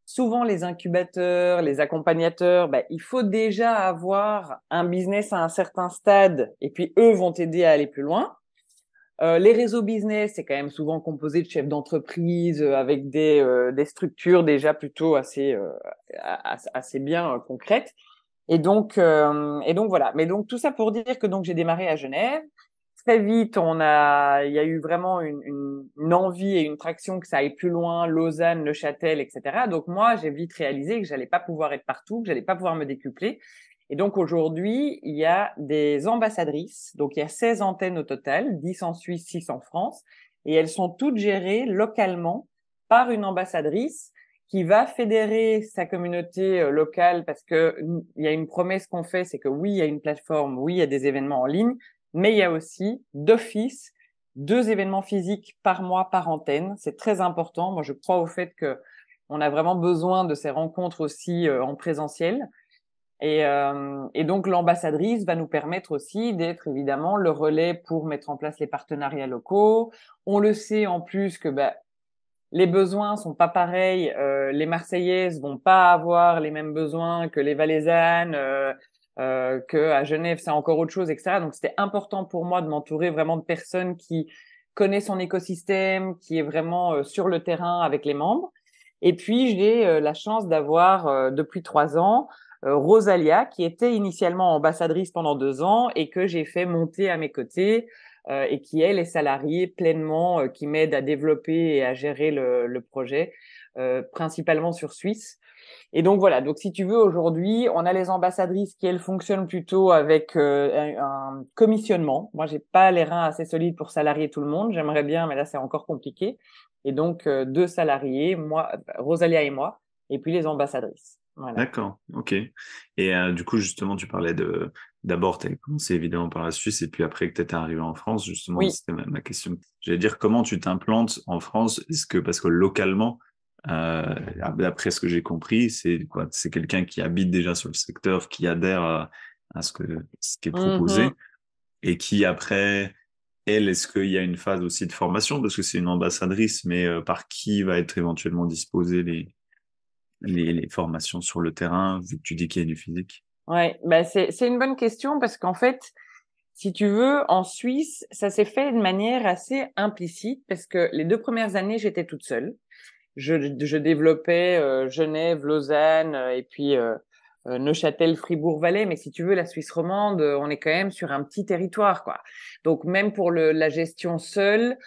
souvent les incubateurs les accompagnateurs bah, il faut déjà avoir un business à un certain stade et puis eux vont t'aider à aller plus loin euh, les réseaux business, c'est quand même souvent composé de chefs d'entreprise avec des, des structures déjà plutôt assez assez bien concrètes. Et donc, euh, et donc voilà. Mais donc tout ça pour dire que donc j'ai démarré à Genève. Très vite, on a, il y a eu vraiment une, envie et une traction que ça aille plus loin, Lausanne, Le Châtel, etc. Donc moi, j'ai vite réalisé que j'allais pas pouvoir être partout, que j'allais pas pouvoir me décupler. Et donc aujourd'hui, il y a des ambassadrices. Donc il y a 16 antennes au total, 10 en Suisse, 6 en France, et elles sont toutes gérées localement par une ambassadrice qui va fédérer sa communauté euh, locale parce que il y a une promesse qu'on fait, c'est que oui, il y a une plateforme, oui, il y a des événements en ligne, mais il y a aussi d'office deux événements physiques par mois par antenne. C'est très important. Moi, je crois au fait que on a vraiment besoin de ces rencontres aussi euh, en présentiel. Et, euh, et donc l'ambassadrice va nous permettre aussi d'être évidemment le relais pour mettre en place les partenariats locaux. On le sait en plus que bah, les besoins sont pas pareils. Euh, les Marseillaises vont pas avoir les mêmes besoins que les Valaisannes, euh, euh, que à Genève c'est encore autre chose, etc. Donc c'était important pour moi de m'entourer vraiment de personnes qui connaissent son écosystème, qui est vraiment euh, sur le terrain avec les membres. Et puis j'ai euh, la chance d'avoir euh, depuis trois ans Rosalia, qui était initialement ambassadrice pendant deux ans et que j'ai fait monter à mes côtés euh, et qui elle est salariée pleinement, euh, qui m'aide à développer et à gérer le, le projet, euh, principalement sur Suisse. Et donc voilà, donc si tu veux, aujourd'hui, on a les ambassadrices qui, elles, fonctionnent plutôt avec un, un, commissionnement. Moi, j'ai pas les reins assez solides pour salarier tout le monde. J'aimerais bien, mais là, c'est encore compliqué. Et donc, deux salariés, moi, Rosalia et moi, et puis les ambassadrices.
Voilà. D'accord, ok. Et euh, du coup, justement, tu parlais de d'abord, tu as commencé évidemment par la Suisse et puis après que tu étais arrivé en France, justement, oui. c'était ma, ma, question. J'allais dire comment tu t'implantes en France? Est-ce que parce que localement, euh, d'après ce que j'ai compris, c'est quoi? C'est quelqu'un qui habite déjà sur le secteur, qui adhère à, à ce que ce qui est proposé mmh et qui après elle, est-ce qu'il y a une phase aussi de formation? Parce que c'est une ambassadrice, mais euh, par qui va être éventuellement disposé les les, formations sur le terrain, vu que tu dis qu'il y a du physique?
Ouais, bah c'est une bonne question parce qu'en fait, si tu veux, en Suisse, ça s'est fait de manière assez implicite parce que les deux premières années, j'étais toute seule. Je, je développais euh, Genève, Lausanne euh, et puis euh, Neuchâtel, Fribourg, Valais. Mais si tu veux, la Suisse romande, on est quand même sur un petit territoire, quoi. Donc même pour le, la gestion seule,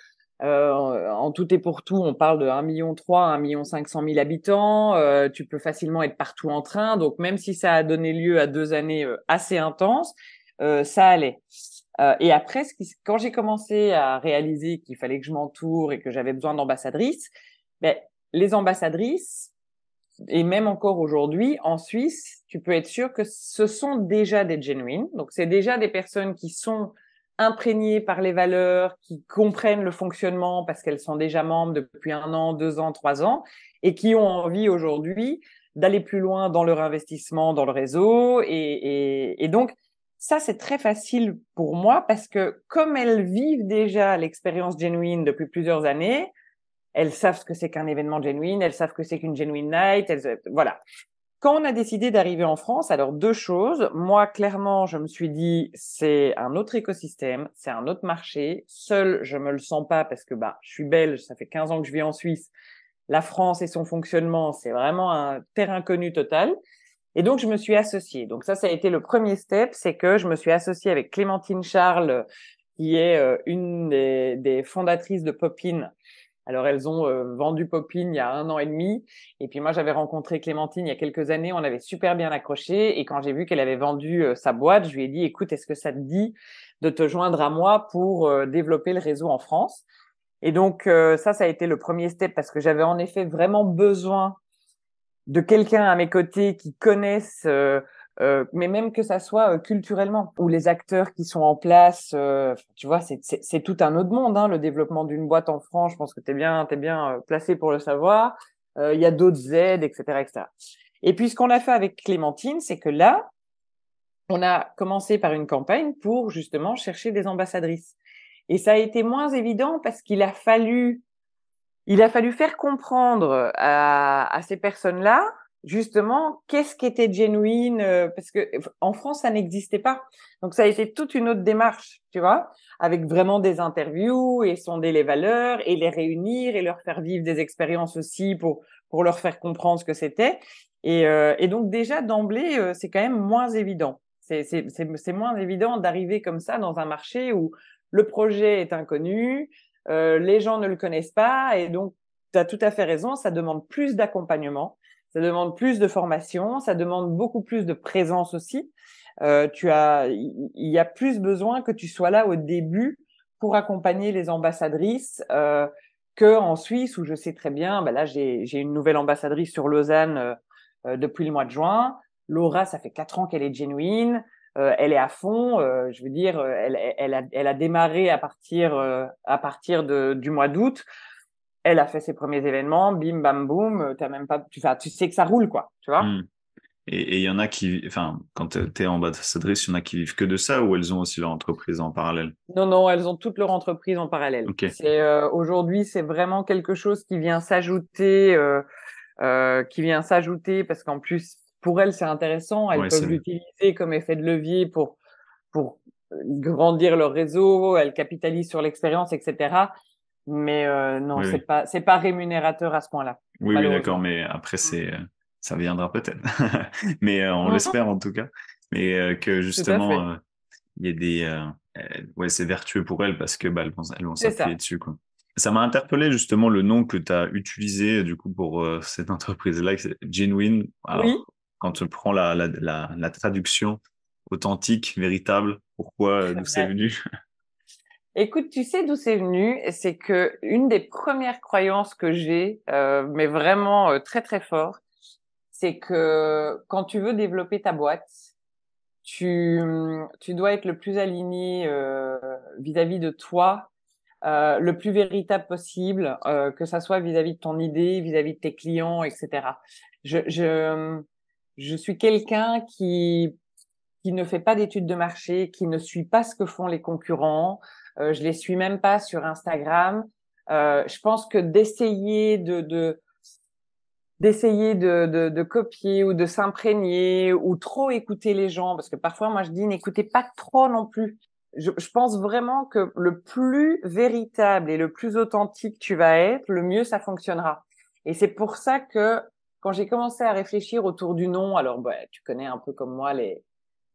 euh, en tout et pour tout, on parle de 1 million 3, 1 million 500 000 habitants. Euh, tu peux facilement être partout en train. Donc, même si ça a donné lieu à deux années euh, assez intenses, ça allait. Et après, quand j'ai commencé à réaliser qu'il fallait que je m'entoure et que j'avais besoin d'ambassadrices, ben, les ambassadrices, et même encore aujourd'hui, en Suisse, tu peux être sûr que ce sont déjà des genuines. Donc, c'est déjà des personnes qui sont imprégnées par les valeurs, qui comprennent le fonctionnement parce qu'elles sont déjà membres depuis un an, deux ans, trois ans, et qui ont envie aujourd'hui d'aller plus loin dans leur investissement dans le réseau. Et, donc, ça, c'est très facile pour moi parce que comme elles vivent déjà l'expérience genuine depuis plusieurs années, elles savent ce que c'est qu'un événement genuine, elles savent que c'est qu'une genuine night, elles, voilà. Quand on a décidé d'arriver en France, alors deux choses. Moi, clairement, je me suis dit, c'est un autre écosystème, c'est un autre marché. Seul, je me le sens pas parce que bah, je suis belge, ça fait 15 ans que je vis en Suisse. La France et son fonctionnement, c'est vraiment un terrain connu total. Et donc, je me suis associée. Donc ça, ça a été le premier step, c'est que je me suis associée avec Clémentine Charles, qui est euh, une des, fondatrices de Popin Alors elles ont euh, vendu Popine il y a un an et demi, et puis moi j'avais rencontré Clémentine il y a quelques années, on avait super bien accroché, et quand j'ai vu qu'elle avait vendu sa boîte, je lui ai dit écoute, est-ce que ça te dit de te joindre à moi pour développer le réseau en France? Et donc ça, ça a été le premier step parce que j'avais en effet vraiment besoin de quelqu'un à mes côtés qui connaisse euh, mais même que ça soit euh, culturellement, où les acteurs qui sont en place, euh, tu vois, c'est tout un autre monde, hein, le développement d'une boîte en France. Je pense que tu es bien, es bien placé pour le savoir. Il y a d'autres aides, etc., etc. Et puis ce qu'on a fait avec Clémentine, c'est que là, on a commencé par une campagne pour justement chercher des ambassadrices. Et ça a été moins évident parce qu'il a fallu, il a fallu faire comprendre à, à ces personnes-là justement, qu'est-ce qui était genuine euh, Parce que en France, ça n'existait pas. Donc, ça a été toute une autre démarche, tu vois, avec vraiment des interviews et sonder les valeurs et les réunir et leur faire vivre des expériences aussi pour pour leur faire comprendre ce que c'était. Et, euh, et donc déjà d'emblée, euh, c'est quand même moins évident. C'est moins évident d'arriver comme ça dans un marché où le projet est inconnu, les gens ne le connaissent pas et donc tu as tout à fait raison, ça demande plus d'accompagnement ça demande plus de formation, ça demande beaucoup plus de présence aussi. Euh, tu as, il y a plus besoin que tu sois là au début pour accompagner les ambassadrices euh, que en Suisse où je sais très bien. Ben là, j'ai une nouvelle ambassadrice sur Lausanne euh, euh, depuis le mois de juin. Laura, ça fait quatre ans qu'elle est genuine. Euh, elle est à fond. Euh, je veux dire, elle, elle, a, elle a démarré à partir à partir de, du mois d'août elle a fait ses premiers événements, bim bam boum, euh, t'as même pas, tu, tu sais que ça roule quoi, tu vois. Hmm.
Et il y en a qui, enfin, quand tu es ambassadrice, il y en a qui vivent que de ça ou elles ont aussi leur entreprise en parallèle?
Non, non, elles ont toute leur entreprise en parallèle. C'est euh, aujourd'hui, c'est vraiment quelque chose qui vient s'ajouter, euh, euh, qui vient s'ajouter parce qu'en plus pour elles c'est intéressant, elles peuvent l'utiliser comme effet de levier pour pour grandir leur réseau, elles capitalisent sur l'expérience, etc. Mais euh, non, c'est pas c'est pas rémunérateur à ce point-là.
Oui, oui, d'accord. Mais après, c'est euh, ça viendra peut-être. mais euh, on l'espère en tout cas. Mais que justement, il y a des ouais, c'est vertueux pour elles parce que bah, elles vont, vont s'appuyer dessus quoi. Ça m'a interpellé justement le nom que tu as utilisé du coup pour cette entreprise-là, Genuine. Alors, oui. Quand tu prends la, la, la, la traduction authentique, véritable, pourquoi, d'où c'est venu?
Écoute, tu sais d'où c'est venu? C'est que une des premières croyances que j'ai, euh, mais vraiment euh, très très fort, c'est que quand tu veux développer ta boîte, tu tu dois être le plus aligné euh, vis-à-vis de toi, euh, le plus véritable possible, que ça soit vis-à-vis de ton idée, vis-à-vis de tes clients, etc. Je je je suis quelqu'un qui qui ne fait pas d'études de marché, qui ne suit pas ce que font les concurrents. Euh, je les suis même pas sur Instagram. Euh, je pense que d'essayer de, de d'essayer de, de, de, copier ou de s'imprégner ou trop écouter les gens, parce que parfois moi je dis n'écoutez pas trop non plus. Je, je, pense vraiment que le plus véritable et le plus authentique tu vas être, le mieux ça fonctionnera. Et c'est pour ça que quand j'ai commencé à réfléchir autour du nom, alors bah, tu connais un peu comme moi les,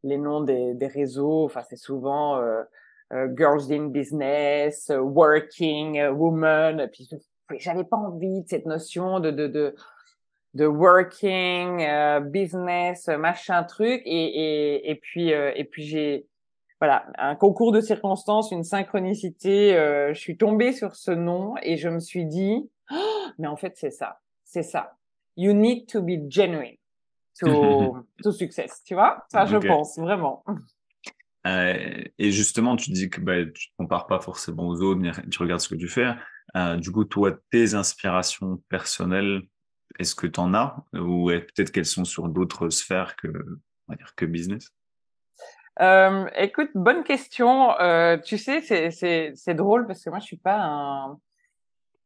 les noms des, des réseaux, enfin c'est souvent euh, girls in business, euh, working euh, woman. Puis j'avais pas envie de cette notion de de de, de working business machin truc et et et puis et puis j'ai voilà un concours de circonstances, une synchronicité. je suis tombée sur ce nom et je me suis dit oh, mais en fait c'est ça, c'est ça. You need to be genuine to to success, tu vois? Ça je pense vraiment.
Euh, et justement, tu dis que bah, tu ne compares pas forcément aux autres, tu regardes ce que tu fais. Euh, du coup, toi, tes inspirations personnelles, est-ce que tu en as? Ou peut-être qu'elles sont sur d'autres sphères que, business?
Euh, Écoute, bonne question. Tu sais, c'est drôle parce que moi, je suis pas un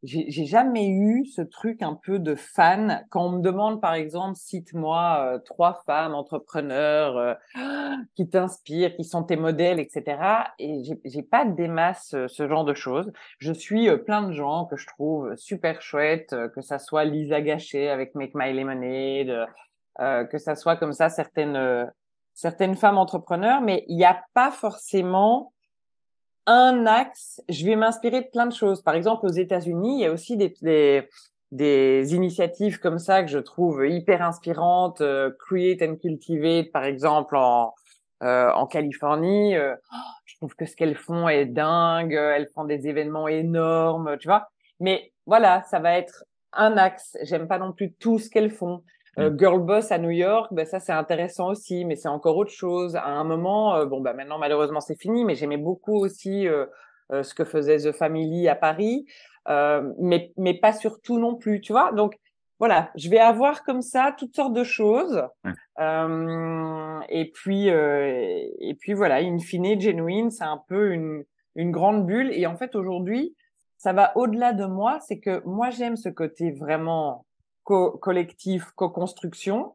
j'ai jamais eu ce truc un peu de fan. Quand on me demande, par exemple, cite-moi euh, trois femmes entrepreneurs euh, qui t'inspirent, qui sont tes modèles, etc. Et j'ai pas des masses euh, ce genre de choses. Je suis plein de gens que je trouve super chouettes, que ça soit Lisa Gachet avec Make My Lemonade, que ça soit comme ça certaines certaines femmes entrepreneurs, mais il n'y a pas forcément un axe, je vais m'inspirer de plein de choses. Par exemple, aux États-Unis, il y a aussi des, des, des, initiatives comme ça que je trouve hyper inspirantes. Euh, Create and Cultivate, par exemple, en, euh, en Californie. Euh, je trouve que ce qu'elles font est dingue. Elles font des événements énormes, tu vois. Mais voilà, ça va être un axe. J'aime pas non plus tout ce qu'elles font. Euh, mm. Girl Boss à New York, ben ça c'est intéressant aussi, mais c'est encore autre chose. À un moment, euh, bon bah maintenant malheureusement c'est fini, mais j'aimais beaucoup aussi euh, ce que faisait The Family à Paris, mais mais pas surtout non plus, tu vois. Donc voilà, je vais avoir comme ça toutes sortes de choses, et puis et puis voilà, in fine, genuine, c'est un peu une une grande bulle. Et en fait aujourd'hui, ça va au-delà de moi, c'est que moi j'aime ce côté vraiment co collectif, co-construction.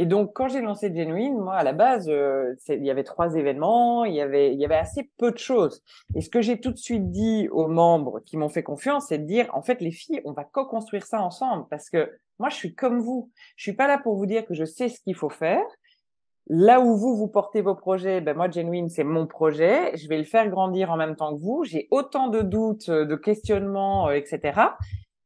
Et donc, quand j'ai lancé Genuine, moi, à la base, euh, il y avait trois événements, il y avait, il y avait assez peu de choses. Et ce que j'ai tout de suite dit aux membres qui m'ont fait confiance, c'est de dire, en fait, les filles, on va co-construire ça ensemble parce que moi, je suis comme vous. Je suis pas là pour vous dire que je sais ce qu'il faut faire. Là où vous, vous portez vos projets, ben moi, Genuine, c'est mon projet. Je vais le faire grandir en même temps que vous. J'ai autant de doutes, de questionnements, euh, etc.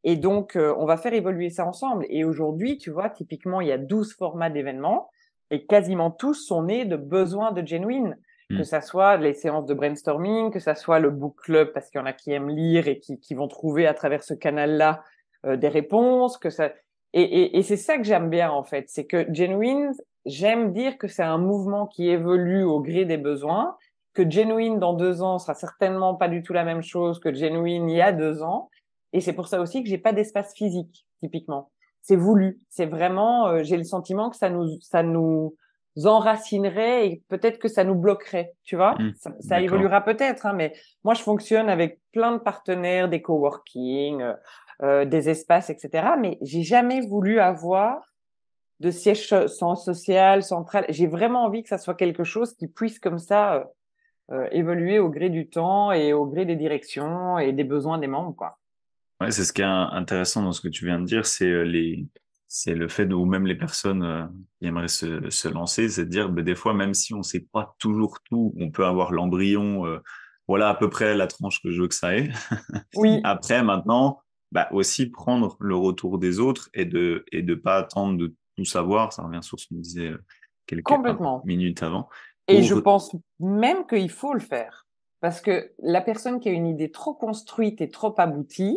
Et donc, euh, on va faire évoluer ça ensemble. Et aujourd'hui, tu vois, typiquement, il y a 12 formats d'événements et quasiment tous sont nés de besoins de genuine. Hmm. Que ça soit les séances de brainstorming, que ça soit le book club parce qu'il y en a qui aiment lire et qui, qui vont trouver à travers ce canal-là euh, des réponses, que ça. Et, et, et c'est ça que j'aime bien en fait, c'est que genuine, j'aime dire que c'est un mouvement qui évolue au gré des besoins, que genuine dans deux ans sera certainement pas du tout la même chose que genuine il y a deux ans, et c'est pour ça aussi que j'ai pas d'espace physique, typiquement. C'est voulu. C'est vraiment, euh, j'ai le sentiment que ça nous, ça nous enracinerait et peut-être que ça nous bloquerait, tu vois. Mmh, ça, évoluera peut-être, hein, mais moi, je fonctionne avec plein de partenaires, des coworking, euh, euh des espaces, etc. Mais j'ai jamais voulu avoir de siège sans social, central. J'ai vraiment envie que ça soit quelque chose qui puisse comme ça euh, euh évoluer au gré du temps et au gré des directions et des besoins des membres, quoi.
Ouais, c'est ce qui est intéressant dans ce que tu viens de dire, c'est euh, les, c'est le fait où même les personnes euh, qui aimeraient se, se lancer, c'est de dire, bah, des fois, même si on sait pas toujours tout, on peut avoir l'embryon, euh, voilà à peu près la tranche que je veux que ça ait.
Oui.
Après, maintenant, bah, aussi prendre le retour des autres et de et de pas attendre de tout savoir. Ça revient sur ce qu'on disait quelques minutes avant.
Et je pense même qu'il faut le faire. Parce que la personne qui a une idée trop construite et trop aboutie,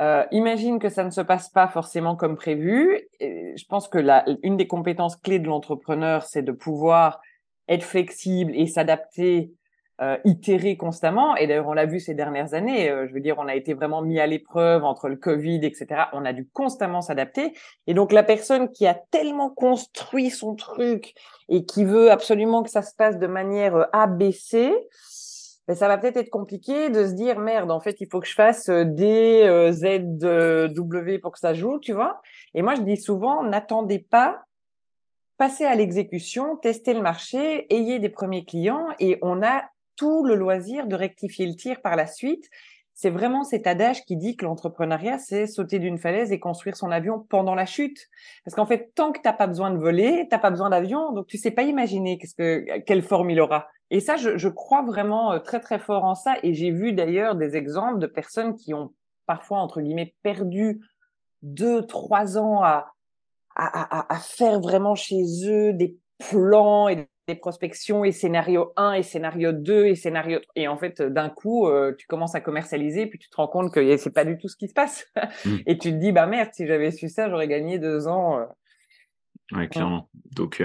euh, imagine que ça ne se passe pas forcément comme prévu. je pense que la, une des compétences clés de l'entrepreneur, c'est de pouvoir être flexible et s'adapter, euh, itérer constamment. Et d'ailleurs, on l'a vu ces dernières années. Euh, je veux dire, on a été vraiment mis à l'épreuve entre le Covid, etc. On a dû constamment s'adapter. Et donc, la personne qui a tellement construit son truc et qui veut absolument que ça se passe de manière euh, ABC, ben, ça va peut-être être compliqué de se dire merde, en fait, il faut que je fasse euh, D, euh, Z, euh, W pour que ça joue, tu vois. Et moi, je dis souvent, n'attendez pas, passez à l'exécution, testez le marché, ayez des premiers clients et on a tout le loisir de rectifier le tir par la suite. C'est vraiment cet adage qui dit que l'entrepreneuriat, c'est sauter d'une falaise et construire son avion pendant la chute. Parce qu'en fait, tant que t'as pas besoin de voler, t'as pas besoin d'avion, donc tu sais pas imaginer qu'est-ce que, quelle forme il aura. Et ça, je, je, crois vraiment euh, très très fort en ça. Et j'ai vu d'ailleurs des exemples de personnes qui ont parfois entre guillemets perdu deux trois ans à, à, à, faire vraiment chez eux des plans et des prospections et scénario 1 et scénario 2 et scénario et en fait d'un coup euh, tu commences à commercialiser puis tu te rends compte que c'est pas du tout ce qui se passe mmh. et tu te dis bah merde si j'avais su ça j'aurais gagné deux ans euh.
ouais clairement donc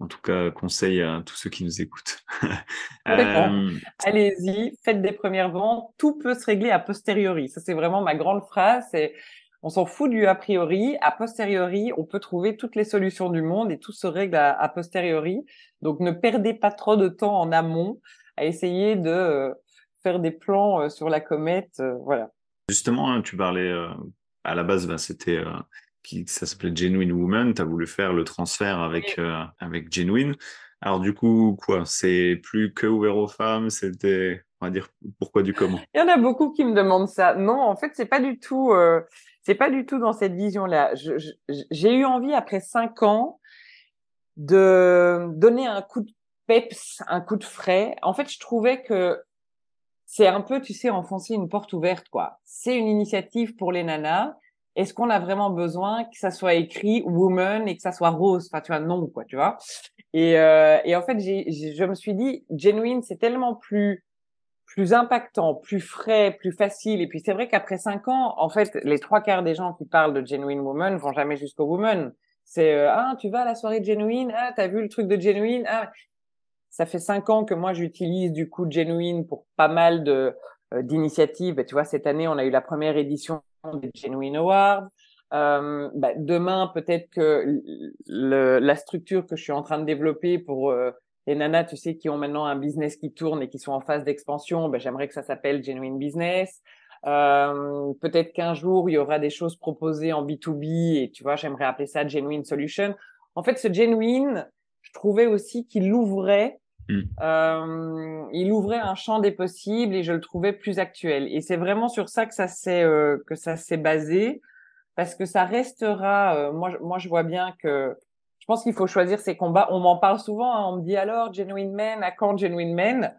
en tout cas, conseil à tous ceux qui nous écoutent.
euh... Allez-y, faites des premières ventes. Tout peut se régler a posteriori. Ça, c'est vraiment ma grande phrase. C'est on s'en fout du a priori. A posteriori, on peut trouver toutes les solutions du monde et tout se règle a, posteriori. Donc, ne perdez pas trop de temps en amont à essayer de euh, faire des plans euh, sur la comète. Voilà.
Justement, hein, tu parlais à la base, ben, c'était qui ça s'appelait Genuine Woman, tu as voulu faire le transfert avec euh, avec Genuine. Alors du coup, quoi, c'est plus que ouvert aux femmes, c'était on va dire pourquoi du comment?
Il y en a beaucoup qui me demandent ça. Non, en fait, c'est pas du tout euh, c'est pas du tout dans cette vision-là. J'ai eu envie après cinq ans de donner un coup de peps, un coup de frais. En fait, je trouvais que c'est un peu, tu sais, enfoncer une porte ouverte, quoi. C'est une initiative pour les nanas. Est-ce qu'on a vraiment besoin que ça soit écrit woman et que ça soit rose? Enfin, tu vois, non, quoi, tu vois? Et, euh, et en fait, j'ai, je me suis dit, genuine, c'est tellement plus plus impactant, plus frais, plus facile. Et puis c'est vrai qu'après cinq ans, en fait, les trois quarts des gens qui parlent de Genuine Woman vont jamais jusqu'au Woman. C'est euh, ah tu vas à la soirée Genuine, ah t'as vu le truc de Genuine, ah ça fait cinq ans que moi j'utilise du coup Genuine pour pas mal de euh, d'initiatives. Tu vois cette année on a eu la première édition des Genuine Awards. Bah, demain peut-être que la structure que je suis en train de développer pour euh, les nanas, tu sais, qui ont maintenant un business qui tourne et qui sont en phase d'expansion, ben, j'aimerais que ça s'appelle Genuine Business. Euh, peut-être qu'un jour, il y aura des choses proposées en B2B et tu vois, j'aimerais appeler ça Genuine Solution. En fait, ce Genuine, je trouvais aussi qu'il ouvrait, hmm. euh, il ouvrait un champ des possibles et je le trouvais plus actuel. Et c'est vraiment sur ça que ça s'est euh, que ça s'est basé parce que ça restera. Euh, moi, moi, je vois bien que je pense qu'il faut choisir ses combats. On m'en parle souvent. Hein. On me dit alors, Genuine Men, à quand Genuine Men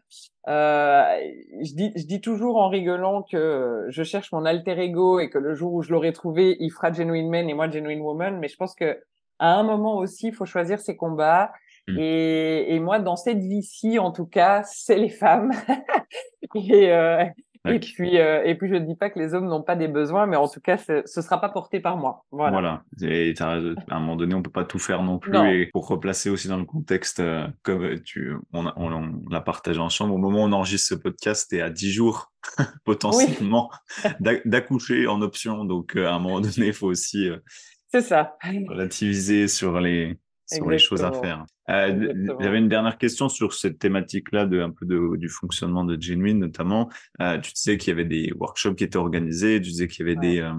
je, dis, je dis toujours en rigolant que je cherche mon alter ego et que le jour où je l'aurai trouvé, il fera Genuine Men et moi Genuine Woman. Mais je pense que à un moment aussi, il faut choisir ses combats. Mm. Et, et, moi, dans cette vie-ci, en tout cas, c'est les femmes. et, euh, et puis, euh, et puis, je ne dis pas que les hommes n'ont pas des besoins, mais en tout cas, ce ne sera pas porté par moi. Voilà.
voilà. Et à un moment donné, on peut pas tout faire non plus. Et pour replacer aussi dans le contexte, euh, comme tu, on, on, l'a partagé ensemble, au moment où on enregistre ce podcast, et à 10 jours potentiellement d'accoucher en option. Donc, euh, à un moment donné, il faut aussi relativiser sur les sur les choses à faire. Euh, J'avais une dernière question sur cette thématique-là de un peu de, du fonctionnement de Genuine notamment. Euh, tu disais qu'il y avait des workshops qui étaient organisés, tu disais qu'il y avait des euh...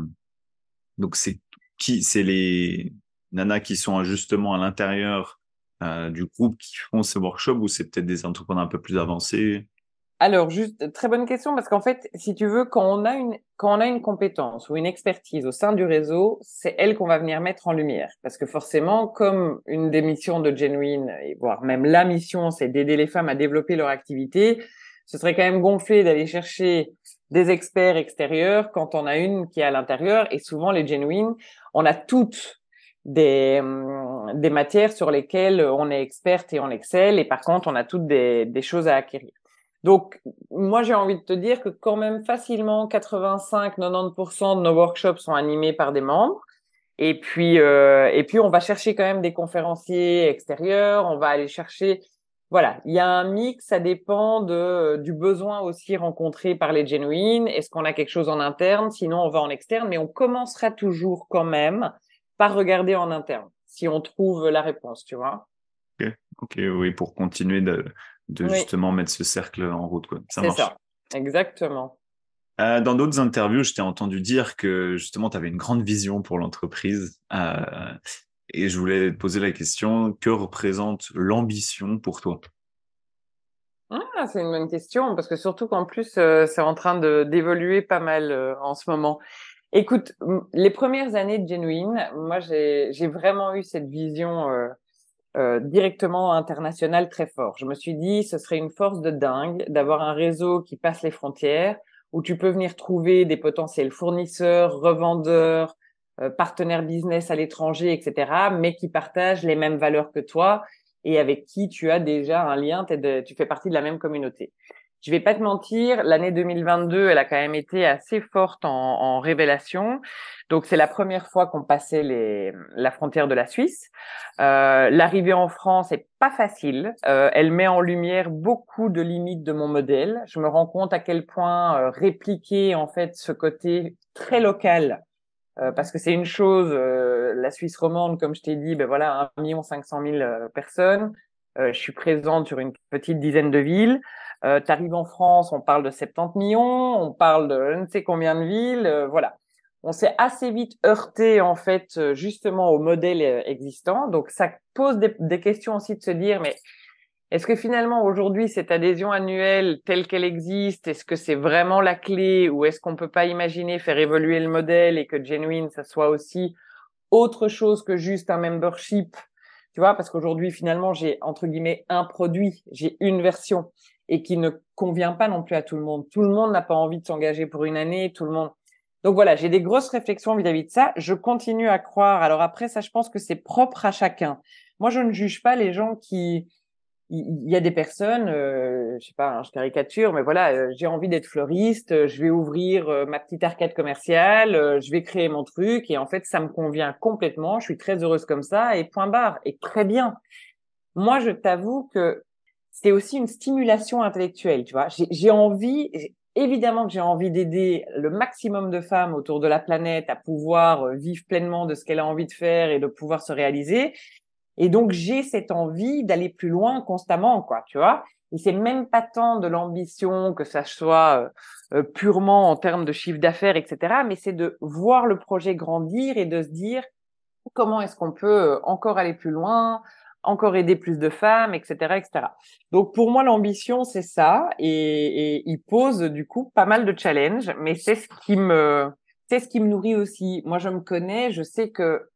donc c'est qui c'est les nanas qui sont justement à l'intérieur euh, du groupe qui font ces workshops ou c'est peut-être des entrepreneurs un peu plus avancés?
Alors, juste très bonne question parce qu'en fait, si tu veux, quand on a une quand on a une compétence ou une expertise au sein du réseau, c'est elle qu'on va venir mettre en lumière. Parce que forcément, comme une des missions de Genuine voire même la mission, c'est d'aider les femmes à développer leur activité, ce serait quand même gonflé d'aller chercher des experts extérieurs quand on a une qui est à l'intérieur. Et souvent les Genuine, on a toutes des, hum, des matières sur lesquelles on est experte et on excelle. Et par contre on a toutes des, des choses à acquérir. Donc, moi, j'ai envie de te dire que quand même facilement 85-90% de nos workshops sont animés par des membres. Et puis, euh, et puis, on va chercher quand même des conférenciers extérieurs. On va aller chercher, voilà, il y a un mix. Ça dépend de du besoin aussi rencontré par les genuines. Est-ce qu'on a quelque chose en interne? Sinon, on va en externe. Mais on commencera toujours quand même par regarder en interne si on trouve la réponse, tu vois.
Ok, ok, oui, pour continuer de justement mettre ce cercle en route. Quoi.
Ça marche. Ça. Exactement.
Euh, dans d'autres interviews, je t'ai entendu dire que justement, tu avais une grande vision pour l'entreprise. Euh, et je voulais te poser la question, que représente l'ambition pour toi?
Ah, C'est une bonne question, parce que surtout qu'en plus, euh, c'est en train d'évoluer pas mal euh, en ce moment. Écoute, les premières années de Genuine, moi, j'ai vraiment eu cette vision euh, directement international très fort. Je me suis dit, ce serait une force de dingue d'avoir un réseau qui passe les frontières, où tu peux venir trouver des potentiels fournisseurs, revendeurs, euh, partenaires business à l'étranger, etc., mais qui partagent les mêmes valeurs que toi et avec qui tu as déjà un lien, tu fais partie de la même communauté. Je vais pas te mentir, l'année 2022, elle a quand même été assez forte en, en révélation. Donc c'est la première fois qu'on passait les, la frontière de la Suisse. Euh, L'arrivée en France est pas facile. Euh, elle met en lumière beaucoup de limites de mon modèle. Je me rends compte à quel point euh, répliquer en fait ce côté très local, euh, parce que c'est une chose, euh, la Suisse romande, comme je t'ai dit, ben voilà, 1 500 000 personnes. je suis présente sur une petite dizaine de villes. Euh, tu arrives en France, on parle de 70 millions, on parle de je ne sais combien de villes, euh, voilà. On s'est assez vite heurté en fait euh, justement au modèle existant. Donc ça pose des, des questions aussi de se dire mais est-ce que finalement aujourd'hui cette adhésion annuelle telle qu'elle existe, est-ce que c'est vraiment la clé ou est-ce qu'on peut pas imaginer faire évoluer le modèle et que Genuine ça soit aussi autre chose que juste un membership, tu vois, parce qu'aujourd'hui finalement j'ai entre guillemets un produit, j'ai une version et qui ne convient pas non plus à tout le monde. Tout le monde n'a pas envie de s'engager pour une année, tout le monde. Donc voilà, j'ai des grosses réflexions vis-à-vis de ça. Je continue à croire. Alors après, ça, je pense que c'est propre à chacun. Moi, je ne juge pas les gens qui. Il y a des personnes, euh, je sais pas, hein, je caricature, mais voilà, euh, j'ai envie d'être fleuriste, euh, je vais ouvrir euh, ma petite arcade commerciale, je vais créer mon truc, et en fait, ça me convient complètement. Je suis très heureuse comme ça, et point barre, et très bien. Moi, je t'avoue que c'est aussi une stimulation intellectuelle, tu vois. J'ai envie, évidemment que j'ai envie d'aider le maximum de femmes autour de la planète à pouvoir euh, vivre pleinement de ce qu'elle a envie de faire et de pouvoir se réaliser. Et donc, j'ai cette envie d'aller plus loin constamment, quoi, tu vois. Et c'est même pas tant de l'ambition que ça soit euh, euh, purement en termes de chiffre d'affaires, etc. Mais c'est de voir le projet grandir et de se dire comment est-ce qu'on peut encore aller plus loin, encore aider plus de femmes, etc., etc. Donc pour moi, l'ambition, c'est ça, et, et, il pose du coup pas mal de challenges, mais c'est ce qui me, c'est ce qui me nourrit aussi. Moi, je me connais, je sais que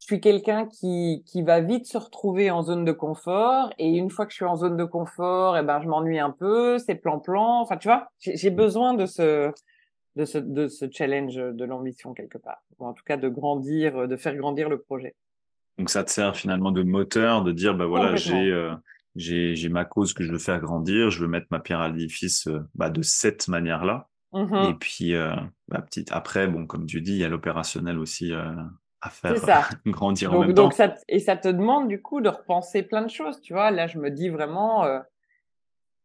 je suis quelqu'un qui, qui va vite se retrouver en zone de confort, et une fois que je suis en zone de confort, eh ben je m'ennuie un peu, c'est plan-plan. Enfin, tu vois, j'ai besoin de ce de ce, de ce challenge de l'ambition quelque part, ou en tout cas de grandir, de faire grandir le projet.
Donc ça te sert finalement de moteur, de dire bah voilà j'ai euh, j'ai j'ai ma cause que je veux faire grandir, je veux mettre ma pierre à l'édifice euh, bah, de cette manière-là. Mmh et puis euh, bah, petite après bon comme tu dis il y a l'opérationnel aussi à faire grandir
en
même
donc
temps.
Ça, et ça te demande du coup de repenser plein de choses, tu vois. Là je me dis vraiment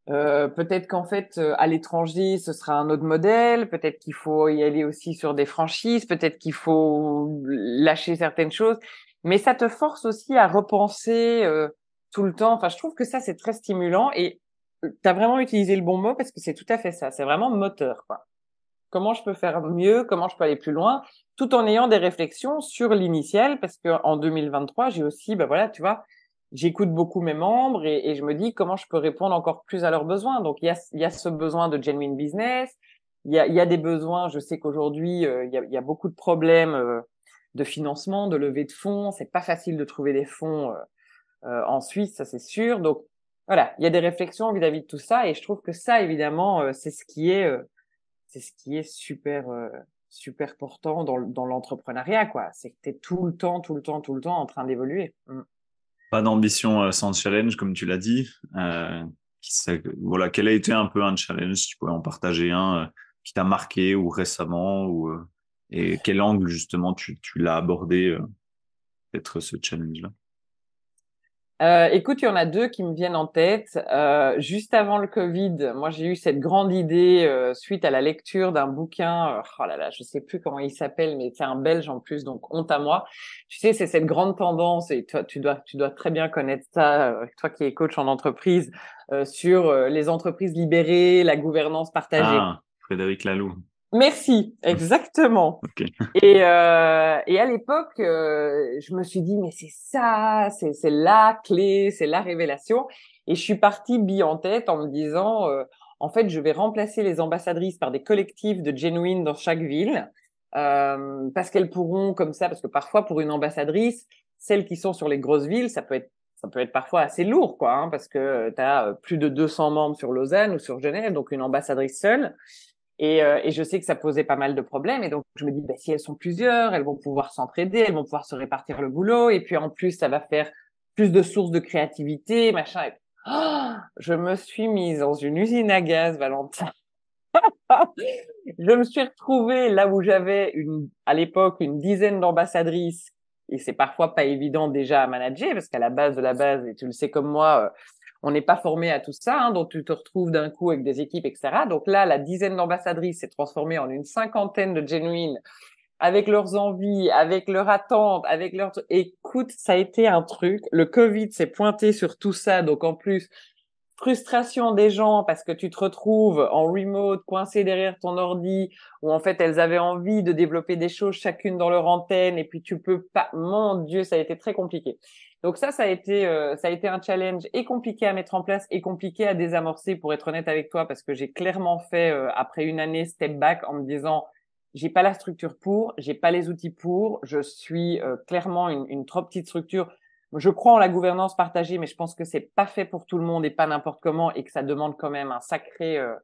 euh, peut-être qu'en fait, à l'étranger, ce sera un autre modèle. Peut-être qu'il faut y aller aussi sur des franchises. Peut-être qu'il faut lâcher certaines choses mais ça te force aussi à repenser euh, tout le temps. Enfin, je trouve que ça, c'est très stimulant et euh, tu as vraiment utilisé le bon mot parce que c'est tout à fait ça. C'est vraiment moteur. Quoi. Comment je peux faire mieux? Comment je peux aller plus loin? Tout en ayant des réflexions sur l'initial parce que en 2023, j'ai aussi, bah voilà, tu vois, j'écoute beaucoup mes membres et, je me dis comment je peux répondre encore plus à leurs besoins. Donc, il y a, ce besoin de genuine business. Il y a, des besoins. Je sais qu'aujourd'hui, euh, il, y a, il y a beaucoup de problèmes de financement, de levée de fonds. C'est pas facile de trouver des fonds euh, euh, en Suisse, ça c'est sûr. Donc voilà, il y a des réflexions vis-à-vis de tout ça, et je trouve que ça, évidemment, euh, c'est ce qui est, c'est ce qui est super, super portant dans, l'entrepreneuriat, quoi. C'est que tu es tout le temps, tout le temps, tout le temps en train d'évoluer. Mm.
Pas d'ambition sans challenge, comme tu l'as dit. voilà, quel a été un peu un challenge Si tu pouvais en partager un qui t'a marqué ou récemment ou et quel angle, justement, tu, tu l'as abordé, euh, peut-être ce challenge-là?
Euh, écoute, il y en a deux qui me viennent en tête. Euh, juste avant le Covid, moi j'ai eu cette grande idée euh, suite à la lecture d'un bouquin. Oh là là, je sais plus comment il s'appelle, mais c'est un Belge en plus, donc honte à moi. Tu sais, c'est cette grande tendance et toi, tu dois, tu dois très bien connaître ça, toi qui es coach en entreprise, sur les entreprises libérées, la gouvernance partagée.
Ah, Frédéric Laloux.
Merci, exactement. Et, euh, et à l'époque, euh, je me suis dit, mais c'est ça, c'est, c'est la clé, c'est la révélation. Et je suis partie bille en tête en me disant, euh, en fait, je vais remplacer les ambassadrices par des collectifs de genuine dans chaque ville, euh, parce qu'elles pourront comme ça, parce que parfois pour une ambassadrice, celles qui sont sur les grosses villes, ça peut être ça peut être parfois assez lourd, quoi, hein, parce que tu as plus de 200 membres sur Lausanne ou sur Genève, donc une ambassadrice seule. Et, euh, et, je sais que ça posait pas mal de problèmes. Et donc, je me dis, bah, si elles sont plusieurs, elles vont pouvoir s'entraider, elles vont pouvoir se répartir le boulot. Et puis, en plus, ça va faire plus de sources de créativité, machin. Oh, je me suis mise dans une usine à gaz, Valentin. je me suis retrouvée là où j'avais une, à l'époque, une dizaine d'ambassadrices. Et c'est parfois pas évident déjà à manager parce qu'à la base de la base, et tu le sais comme moi, euh, on n'est pas formé à tout ça, hein, donc tu te retrouves d'un coup avec des équipes, etc. Donc là, la dizaine d'ambassadrices s'est transformée en une cinquantaine de genuines avec leurs envies, avec leurs attentes, avec leur... Écoute, ça a été un truc. Le Covid s'est pointé sur tout ça, donc en plus, frustration des gens parce que tu te retrouves en remote, coincé derrière ton ordi, où en fait elles avaient envie de développer des choses chacune dans leur antenne, et puis tu peux pas. Mon Dieu, ça a été très compliqué. Donc ça, ça a été, euh, ça a été un challenge et compliqué à mettre en place et compliqué à désamorcer, pour être honnête avec toi, parce que j'ai clairement fait euh, après une année step back en me disant, j'ai pas la structure pour, j'ai pas les outils pour, je suis euh, clairement une, une, trop petite structure. Je crois en la gouvernance partagée, mais je pense que c'est pas fait pour tout le monde et pas n'importe comment et que ça demande quand même un sacré, euh,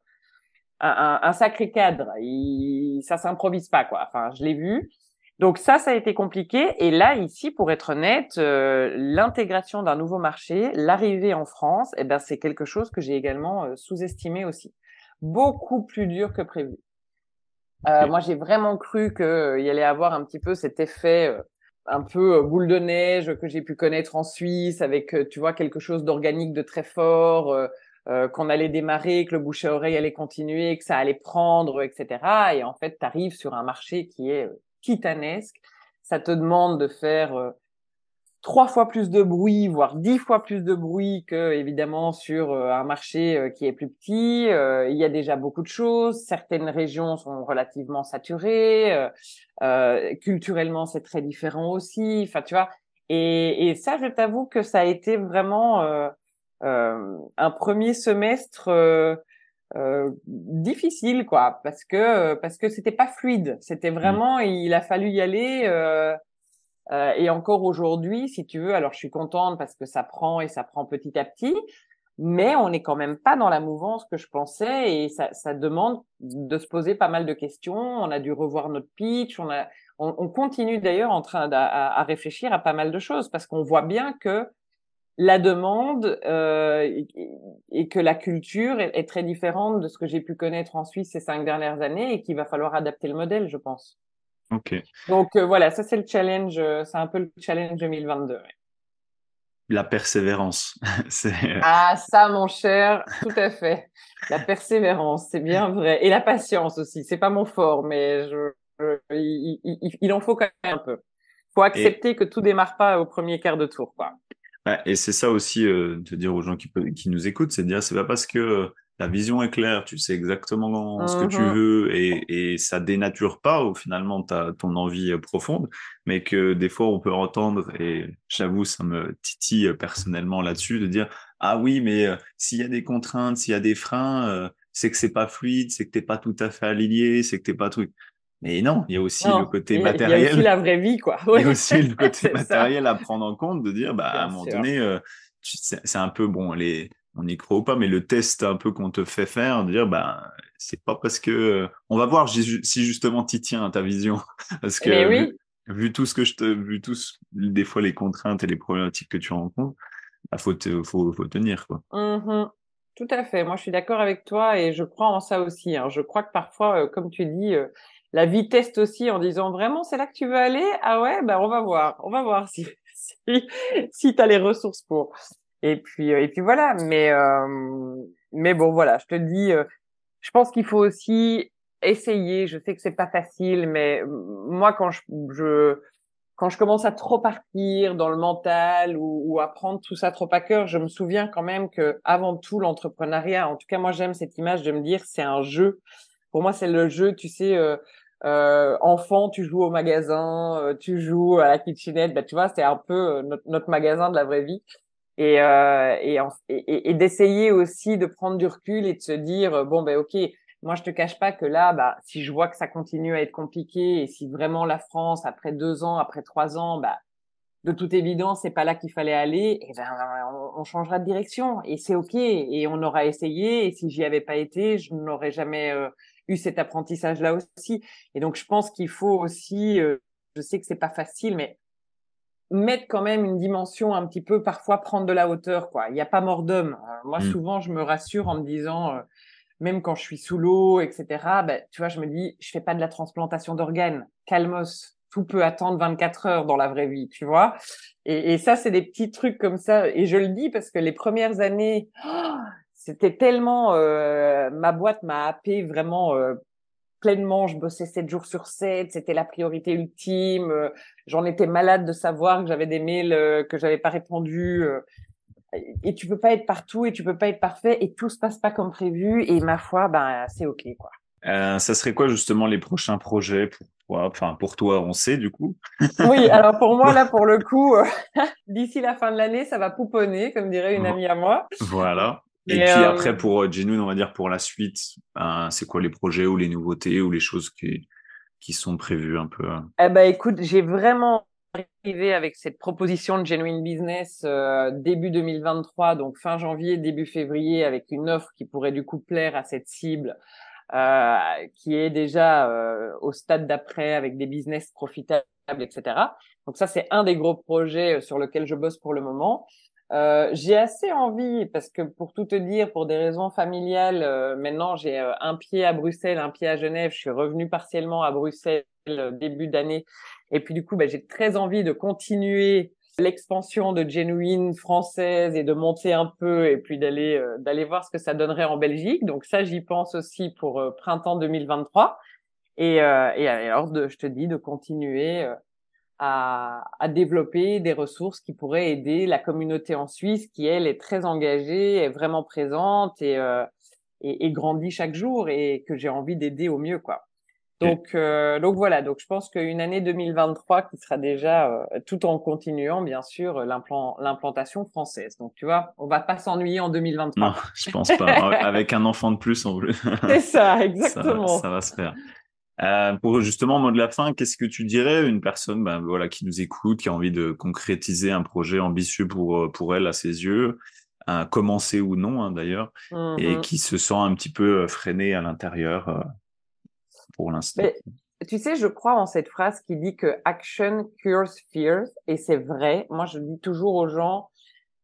un, un, sacré cadre. Il, ça s'improvise pas, quoi. Enfin, je l'ai vu. Donc ça, ça a été compliqué. Et là, ici, pour être honnête, euh, l'intégration d'un nouveau marché, l'arrivée en France, eh ben, c'est quelque chose que j'ai également euh, sous-estimé aussi. Beaucoup plus dur que prévu. Moi, j'ai vraiment cru qu'il y allait avoir un petit peu cet effet un peu boule de neige que j'ai pu connaître en Suisse, avec, tu vois, quelque chose d'organique de très fort, euh, qu'on allait démarrer, que le bouche à oreille allait continuer, que ça allait prendre, etc. Et en fait, tu arrives sur un marché qui est euh, titanesque. Ça te demande de faire euh, trois fois plus de bruit, voire dix fois plus de bruit que évidemment sur un marché qui est plus petit. il y a déjà beaucoup de choses. Certaines régions sont relativement saturées. culturellement, c'est très différent aussi. Enfin, tu vois. Et, et ça, je t'avoue que ça a été vraiment euh, un premier semestre euh, euh, difficile, quoi, parce que parce que c'était pas fluide. C'était mmh. vraiment, il a fallu y aller. Euh, et encore aujourd'hui, si tu veux, alors je suis contente parce que ça prend et ça prend petit à petit, mais on n'est quand même pas dans la mouvance que je pensais et ça, ça, demande de se poser pas mal de questions. On a dû revoir notre pitch, on a, on, on continue d'ailleurs en train à, à, réfléchir à pas mal de choses parce qu'on voit bien que la demande euh, et, que la culture est, très différente de ce que j'ai pu connaître en Suisse ces cinq dernières années et qu'il va falloir adapter le modèle, je pense. Donc euh, voilà, ça c'est le challenge, euh, c'est un peu le challenge 2022.
La persévérance.
ah ça, mon cher, tout à fait. La persévérance, c'est bien vrai, et la patience aussi. C'est pas mon fort, mais je, il, en faut quand même un peu. Faut accepter que tout démarre pas au premier quart de tour, quoi
et c'est ça aussi, euh, de dire aux gens qui, qui nous écoutent, c'est de dire, c'est pas parce que euh, la vision est claire, tu sais exactement ce que tu mmh veux et, et ça dénature pas ou finalement ton envie euh, profonde, mais que des fois on peut entendre, et j'avoue, ça me titille personnellement là-dessus, de dire, ah oui, mais s'il y a des contraintes, s'il y a des freins, c'est que c'est pas fluide, c'est que t'es pas tout à fait aligné, c'est que t'es pas truc. Mais non, il y a aussi le côté matériel.
Il y a aussi la vraie vie, quoi.
Il y a aussi le côté matériel à prendre en compte, de dire, bah, à un moment donné, euh, c'est un peu, bon, les, on n'y croit pas, mais le test un peu qu'on te fait faire, de dire, bah, c'est pas parce que, euh, on va voir si justement t'y tiens à ta vision. parce que, vu, tout ce que je te, vu tous, des fois, les contraintes et les problématiques que tu rencontres, il bah, faut, faut, faut tenir, quoi.
Mmh tout à fait. Moi, je suis d'accord avec toi et je crois en ça aussi. Hein. Je crois que parfois, euh, comme tu dis, la vie teste aussi en disant vraiment c'est là que tu veux aller? Ah ouais? Ben on va voir on va voir si si, si tu as les ressources pour et puis et puis voilà mais euh, mais bon voilà je te dis euh, je pense qu'il faut aussi essayer je sais que c'est pas facile mais moi quand je, je quand je commence à trop partir dans le mental ou, ou, à prendre tout ça trop à cœur, je me souviens quand même que avant tout l'entrepreneuriat, en tout cas moi j'aime cette image de me dire c'est un jeu. Pour moi c'est le jeu, tu sais, euh, euh, enfant, tu joues au magasin, euh, tu joues à la kitchenette, bah, tu vois, c'est un peu euh, notre, notre, magasin de la vraie vie. Et, euh, et, et, d'essayer aussi de prendre du recul et de se dire, bon, ben ok, moi je te cache pas que là, bah, si je vois que ça continue à être compliqué et si vraiment la France, après deux ans, après trois ans, bah, de toute évidence, c'est pas là qu'il fallait aller, et ben, on, changera de direction et c'est ok et on aura essayé et si j'y avais pas été, je n'aurais jamais eu cet apprentissage-là aussi. Et donc, je pense qu'il faut aussi, euh, je sais que c'est pas facile, mais mettre quand même une dimension un petit peu, parfois prendre de la hauteur, quoi. Il n'y a pas mort d'homme. Euh, moi, mm. souvent, je me rassure en me disant, euh, même quand je suis sous l'eau, etc., ben, tu vois, je me dis, je fais pas de la transplantation d'organes. Calmos. Tout peut attendre 24 heures dans la vraie vie, tu vois. Et, et ça, c'est des petits trucs comme ça. Et je le dis parce que les premières années, oh, c'était tellement euh, ma boîte m'a happé vraiment euh, pleinement. Je bossais 7 jours sur 7, c'était la priorité ultime. Euh, j'en étais malade de savoir que j'avais des mails que j'avais pas répondus. et tu peux pas être partout et tu peux pas être parfait et tout se passe pas comme prévu. Et ma foi, ben c'est ok quoi.
ça serait quoi justement les prochains projets pour toi? Enfin pour toi, on sait du coup.
oui, alors pour moi là, pour le coup, d'ici la fin de l'année, ça va pouponner, comme dirait une amie à moi.
Voilà. Et, puis après, euh, pour euh, Genoun, on va dire pour la suite, ben, c'est quoi les projets ou les nouveautés ou les choses qui, qui sont prévues un peu
Eh ben, écoute, j'ai vraiment arrivé avec cette proposition de Genuine Business euh, début 2023, donc fin janvier, début février, avec une offre qui pourrait du coup plaire à cette cible, euh, qui est déjà euh, au stade d'après avec des business profitables, etc. Donc ça, c'est un des gros projets sur lequel je bosse pour le moment. Euh, j'ai assez envie, parce que pour tout te dire, pour des raisons familiales, euh, maintenant j'ai euh, un pied à Bruxelles, un pied à Genève. Je suis revenue partiellement à Bruxelles début d'année. Et puis du coup, bah, j'ai très envie de continuer l'expansion de Genuine française et de monter un peu et puis d'aller d'aller voir ce que ça donnerait en Belgique. Donc ça, j'y pense aussi pour printemps 2023. Et, et alors, de, je te dis de continuer à, à, développer des ressources qui pourraient aider la communauté en Suisse qui, elle, est très engagée, est vraiment présente et, euh, et, et, grandit chaque jour et que j'ai envie d'aider au mieux, quoi. Donc, euh, donc voilà. Donc, je pense qu'une année 2023 qui sera déjà, euh, tout en continuant, bien sûr, l'implantation française. Donc, tu vois, on va pas s'ennuyer en 2023.
Non, je pense pas. Avec un enfant de plus, on.
C'est ça, exactement.
ça, ça va se faire. Euh, pour justement, mot de la fin, qu'est-ce que tu dirais une personne ben, voilà, qui nous écoute, qui a envie de concrétiser un projet ambitieux pour, euh, pour elle à ses yeux, à commencer ou non hein, d'ailleurs, et mm-hmm. qui se sent un petit peu euh, freiné à l'intérieur euh, pour l'instant?
Tu sais, je crois en cette phrase qui dit que action cures fears, et c'est vrai. Moi, je dis toujours aux gens,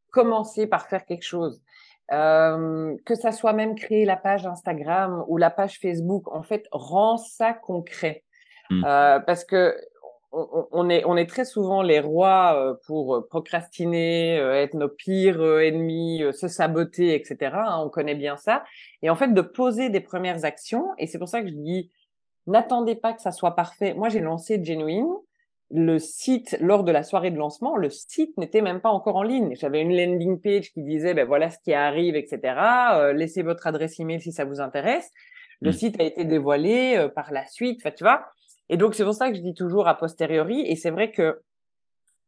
commencez par faire quelque chose. Euh, que ça soit même créer la page Instagram ou la page Facebook, en fait, rend ça concret. Mmh. Euh, parce que on, est, on est très souvent les rois euh, pour procrastiner, euh, être nos pires ennemis, se saboter, etc. Hein, on connaît bien ça. Et en fait, de poser des premières actions, et c'est pour ça que je dis, n'attendez pas que ça soit parfait. Moi, j'ai lancé Genuine le site, lors de la soirée de lancement, le site n'était même pas encore en ligne. J'avais une landing page qui disait, ben voilà ce qui arrive, etc. Euh, laissez votre adresse email si ça vous intéresse. Le mmh. site a été dévoilé euh, par la suite, tu vois. Et donc, c'est pour ça que je dis toujours a posteriori. Et c'est vrai que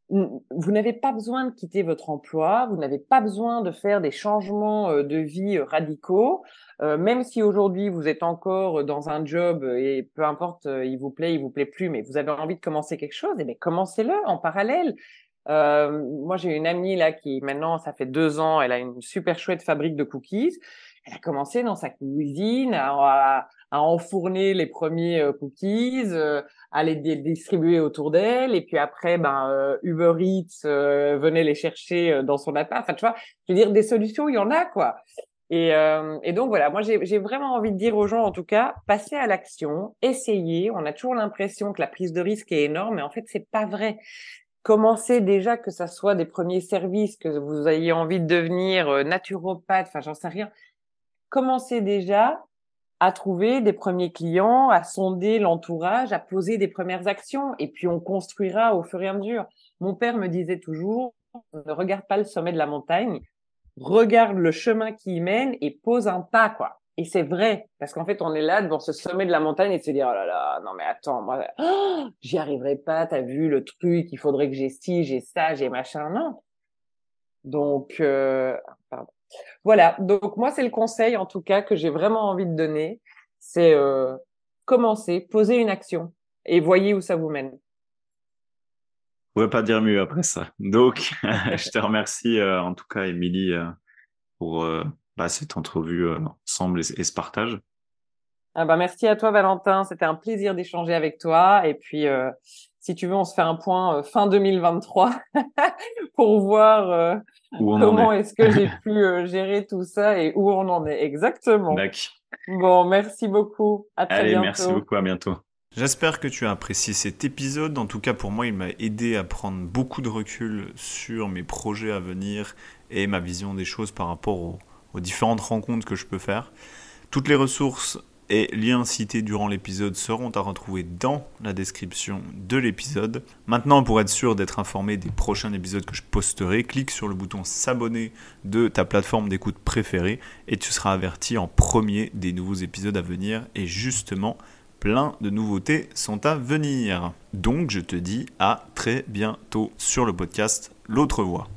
vous n'avez pas besoin de quitter votre emploi, vous n'avez pas besoin de faire des changements euh, de vie euh, radicaux, euh, même si aujourd'hui vous êtes encore dans un job et peu importe, il vous plaît, il vous plaît plus, mais vous avez envie de commencer quelque chose, eh bien commencez-le en parallèle. Euh, moi, j'ai une amie là qui maintenant, ça fait deux ans, elle a une super chouette fabrique de cookies. Elle a commencé dans sa cuisine à, à enfourner les premiers euh, cookies, euh, à les distribuer autour d'elle, et puis après, ben euh, Uber Eats venait les chercher dans son appart. Enfin, tu vois, je veux dire, des solutions, il y en a quoi. Et, et donc voilà, moi j'ai vraiment envie de dire aux gens, en tout cas, passez à l'action, essayez. On a toujours l'impression que la prise de risque est énorme, mais en fait c'est pas vrai commencez déjà que ça soit des premiers services, que vous ayez envie de devenir naturopathe, enfin j'en sais rien. Commencez déjà à trouver des premiers clients, à sonder l'entourage, à poser des premières actions, et puis on construira au fur et à mesure. Mon père me disait toujours, ne regarde pas le sommet de la montagne, regarde le chemin qui y mène et pose un pas, quoi. Et c'est vrai, parce qu'en fait, on est là devant ce sommet de la montagne et se dire, oh là là, non mais attends, moi, oh, j'y arriverai pas, t'as vu le truc, il faudrait que j'ai ci, j'ai ça, j'ai machin, non. Donc, euh, pardon. Voilà, donc moi c'est le conseil en tout cas que j'ai vraiment envie de donner, c'est euh, commencer, poser une action et voyez où ça vous mène.
Je ne pas dire mieux après ça. Donc, je te remercie euh, en tout cas, Émilie, euh, pour bah, cette entrevue ensemble et, ce partage.
Ah bah merci à toi, Valentin. C'était un plaisir d'échanger avec toi. Et puis, si tu veux, on se fait un point fin 2023 pour voir Comment est-ce que j'ai pu euh, gérer tout ça et où on en est exactement Bon, merci beaucoup. À très
Allez,
bientôt.
merci beaucoup. À bientôt. J'espère que tu as apprécié cet épisode. En tout cas, pour moi, il m'a aidé à prendre beaucoup de recul sur mes projets à venir et ma vision des choses par rapport aux différentes rencontres que je peux faire. Toutes les ressources et liens cités durant l'épisode seront à retrouver dans la description de l'épisode. Maintenant, pour être sûr d'être informé des prochains épisodes que je posterai, clique sur le bouton s'abonner de ta plateforme d'écoute préférée et tu seras averti en premier des nouveaux épisodes à venir. Et justement, plein de nouveautés sont à venir. Donc, je te dis à très bientôt sur le podcast L'autre voix.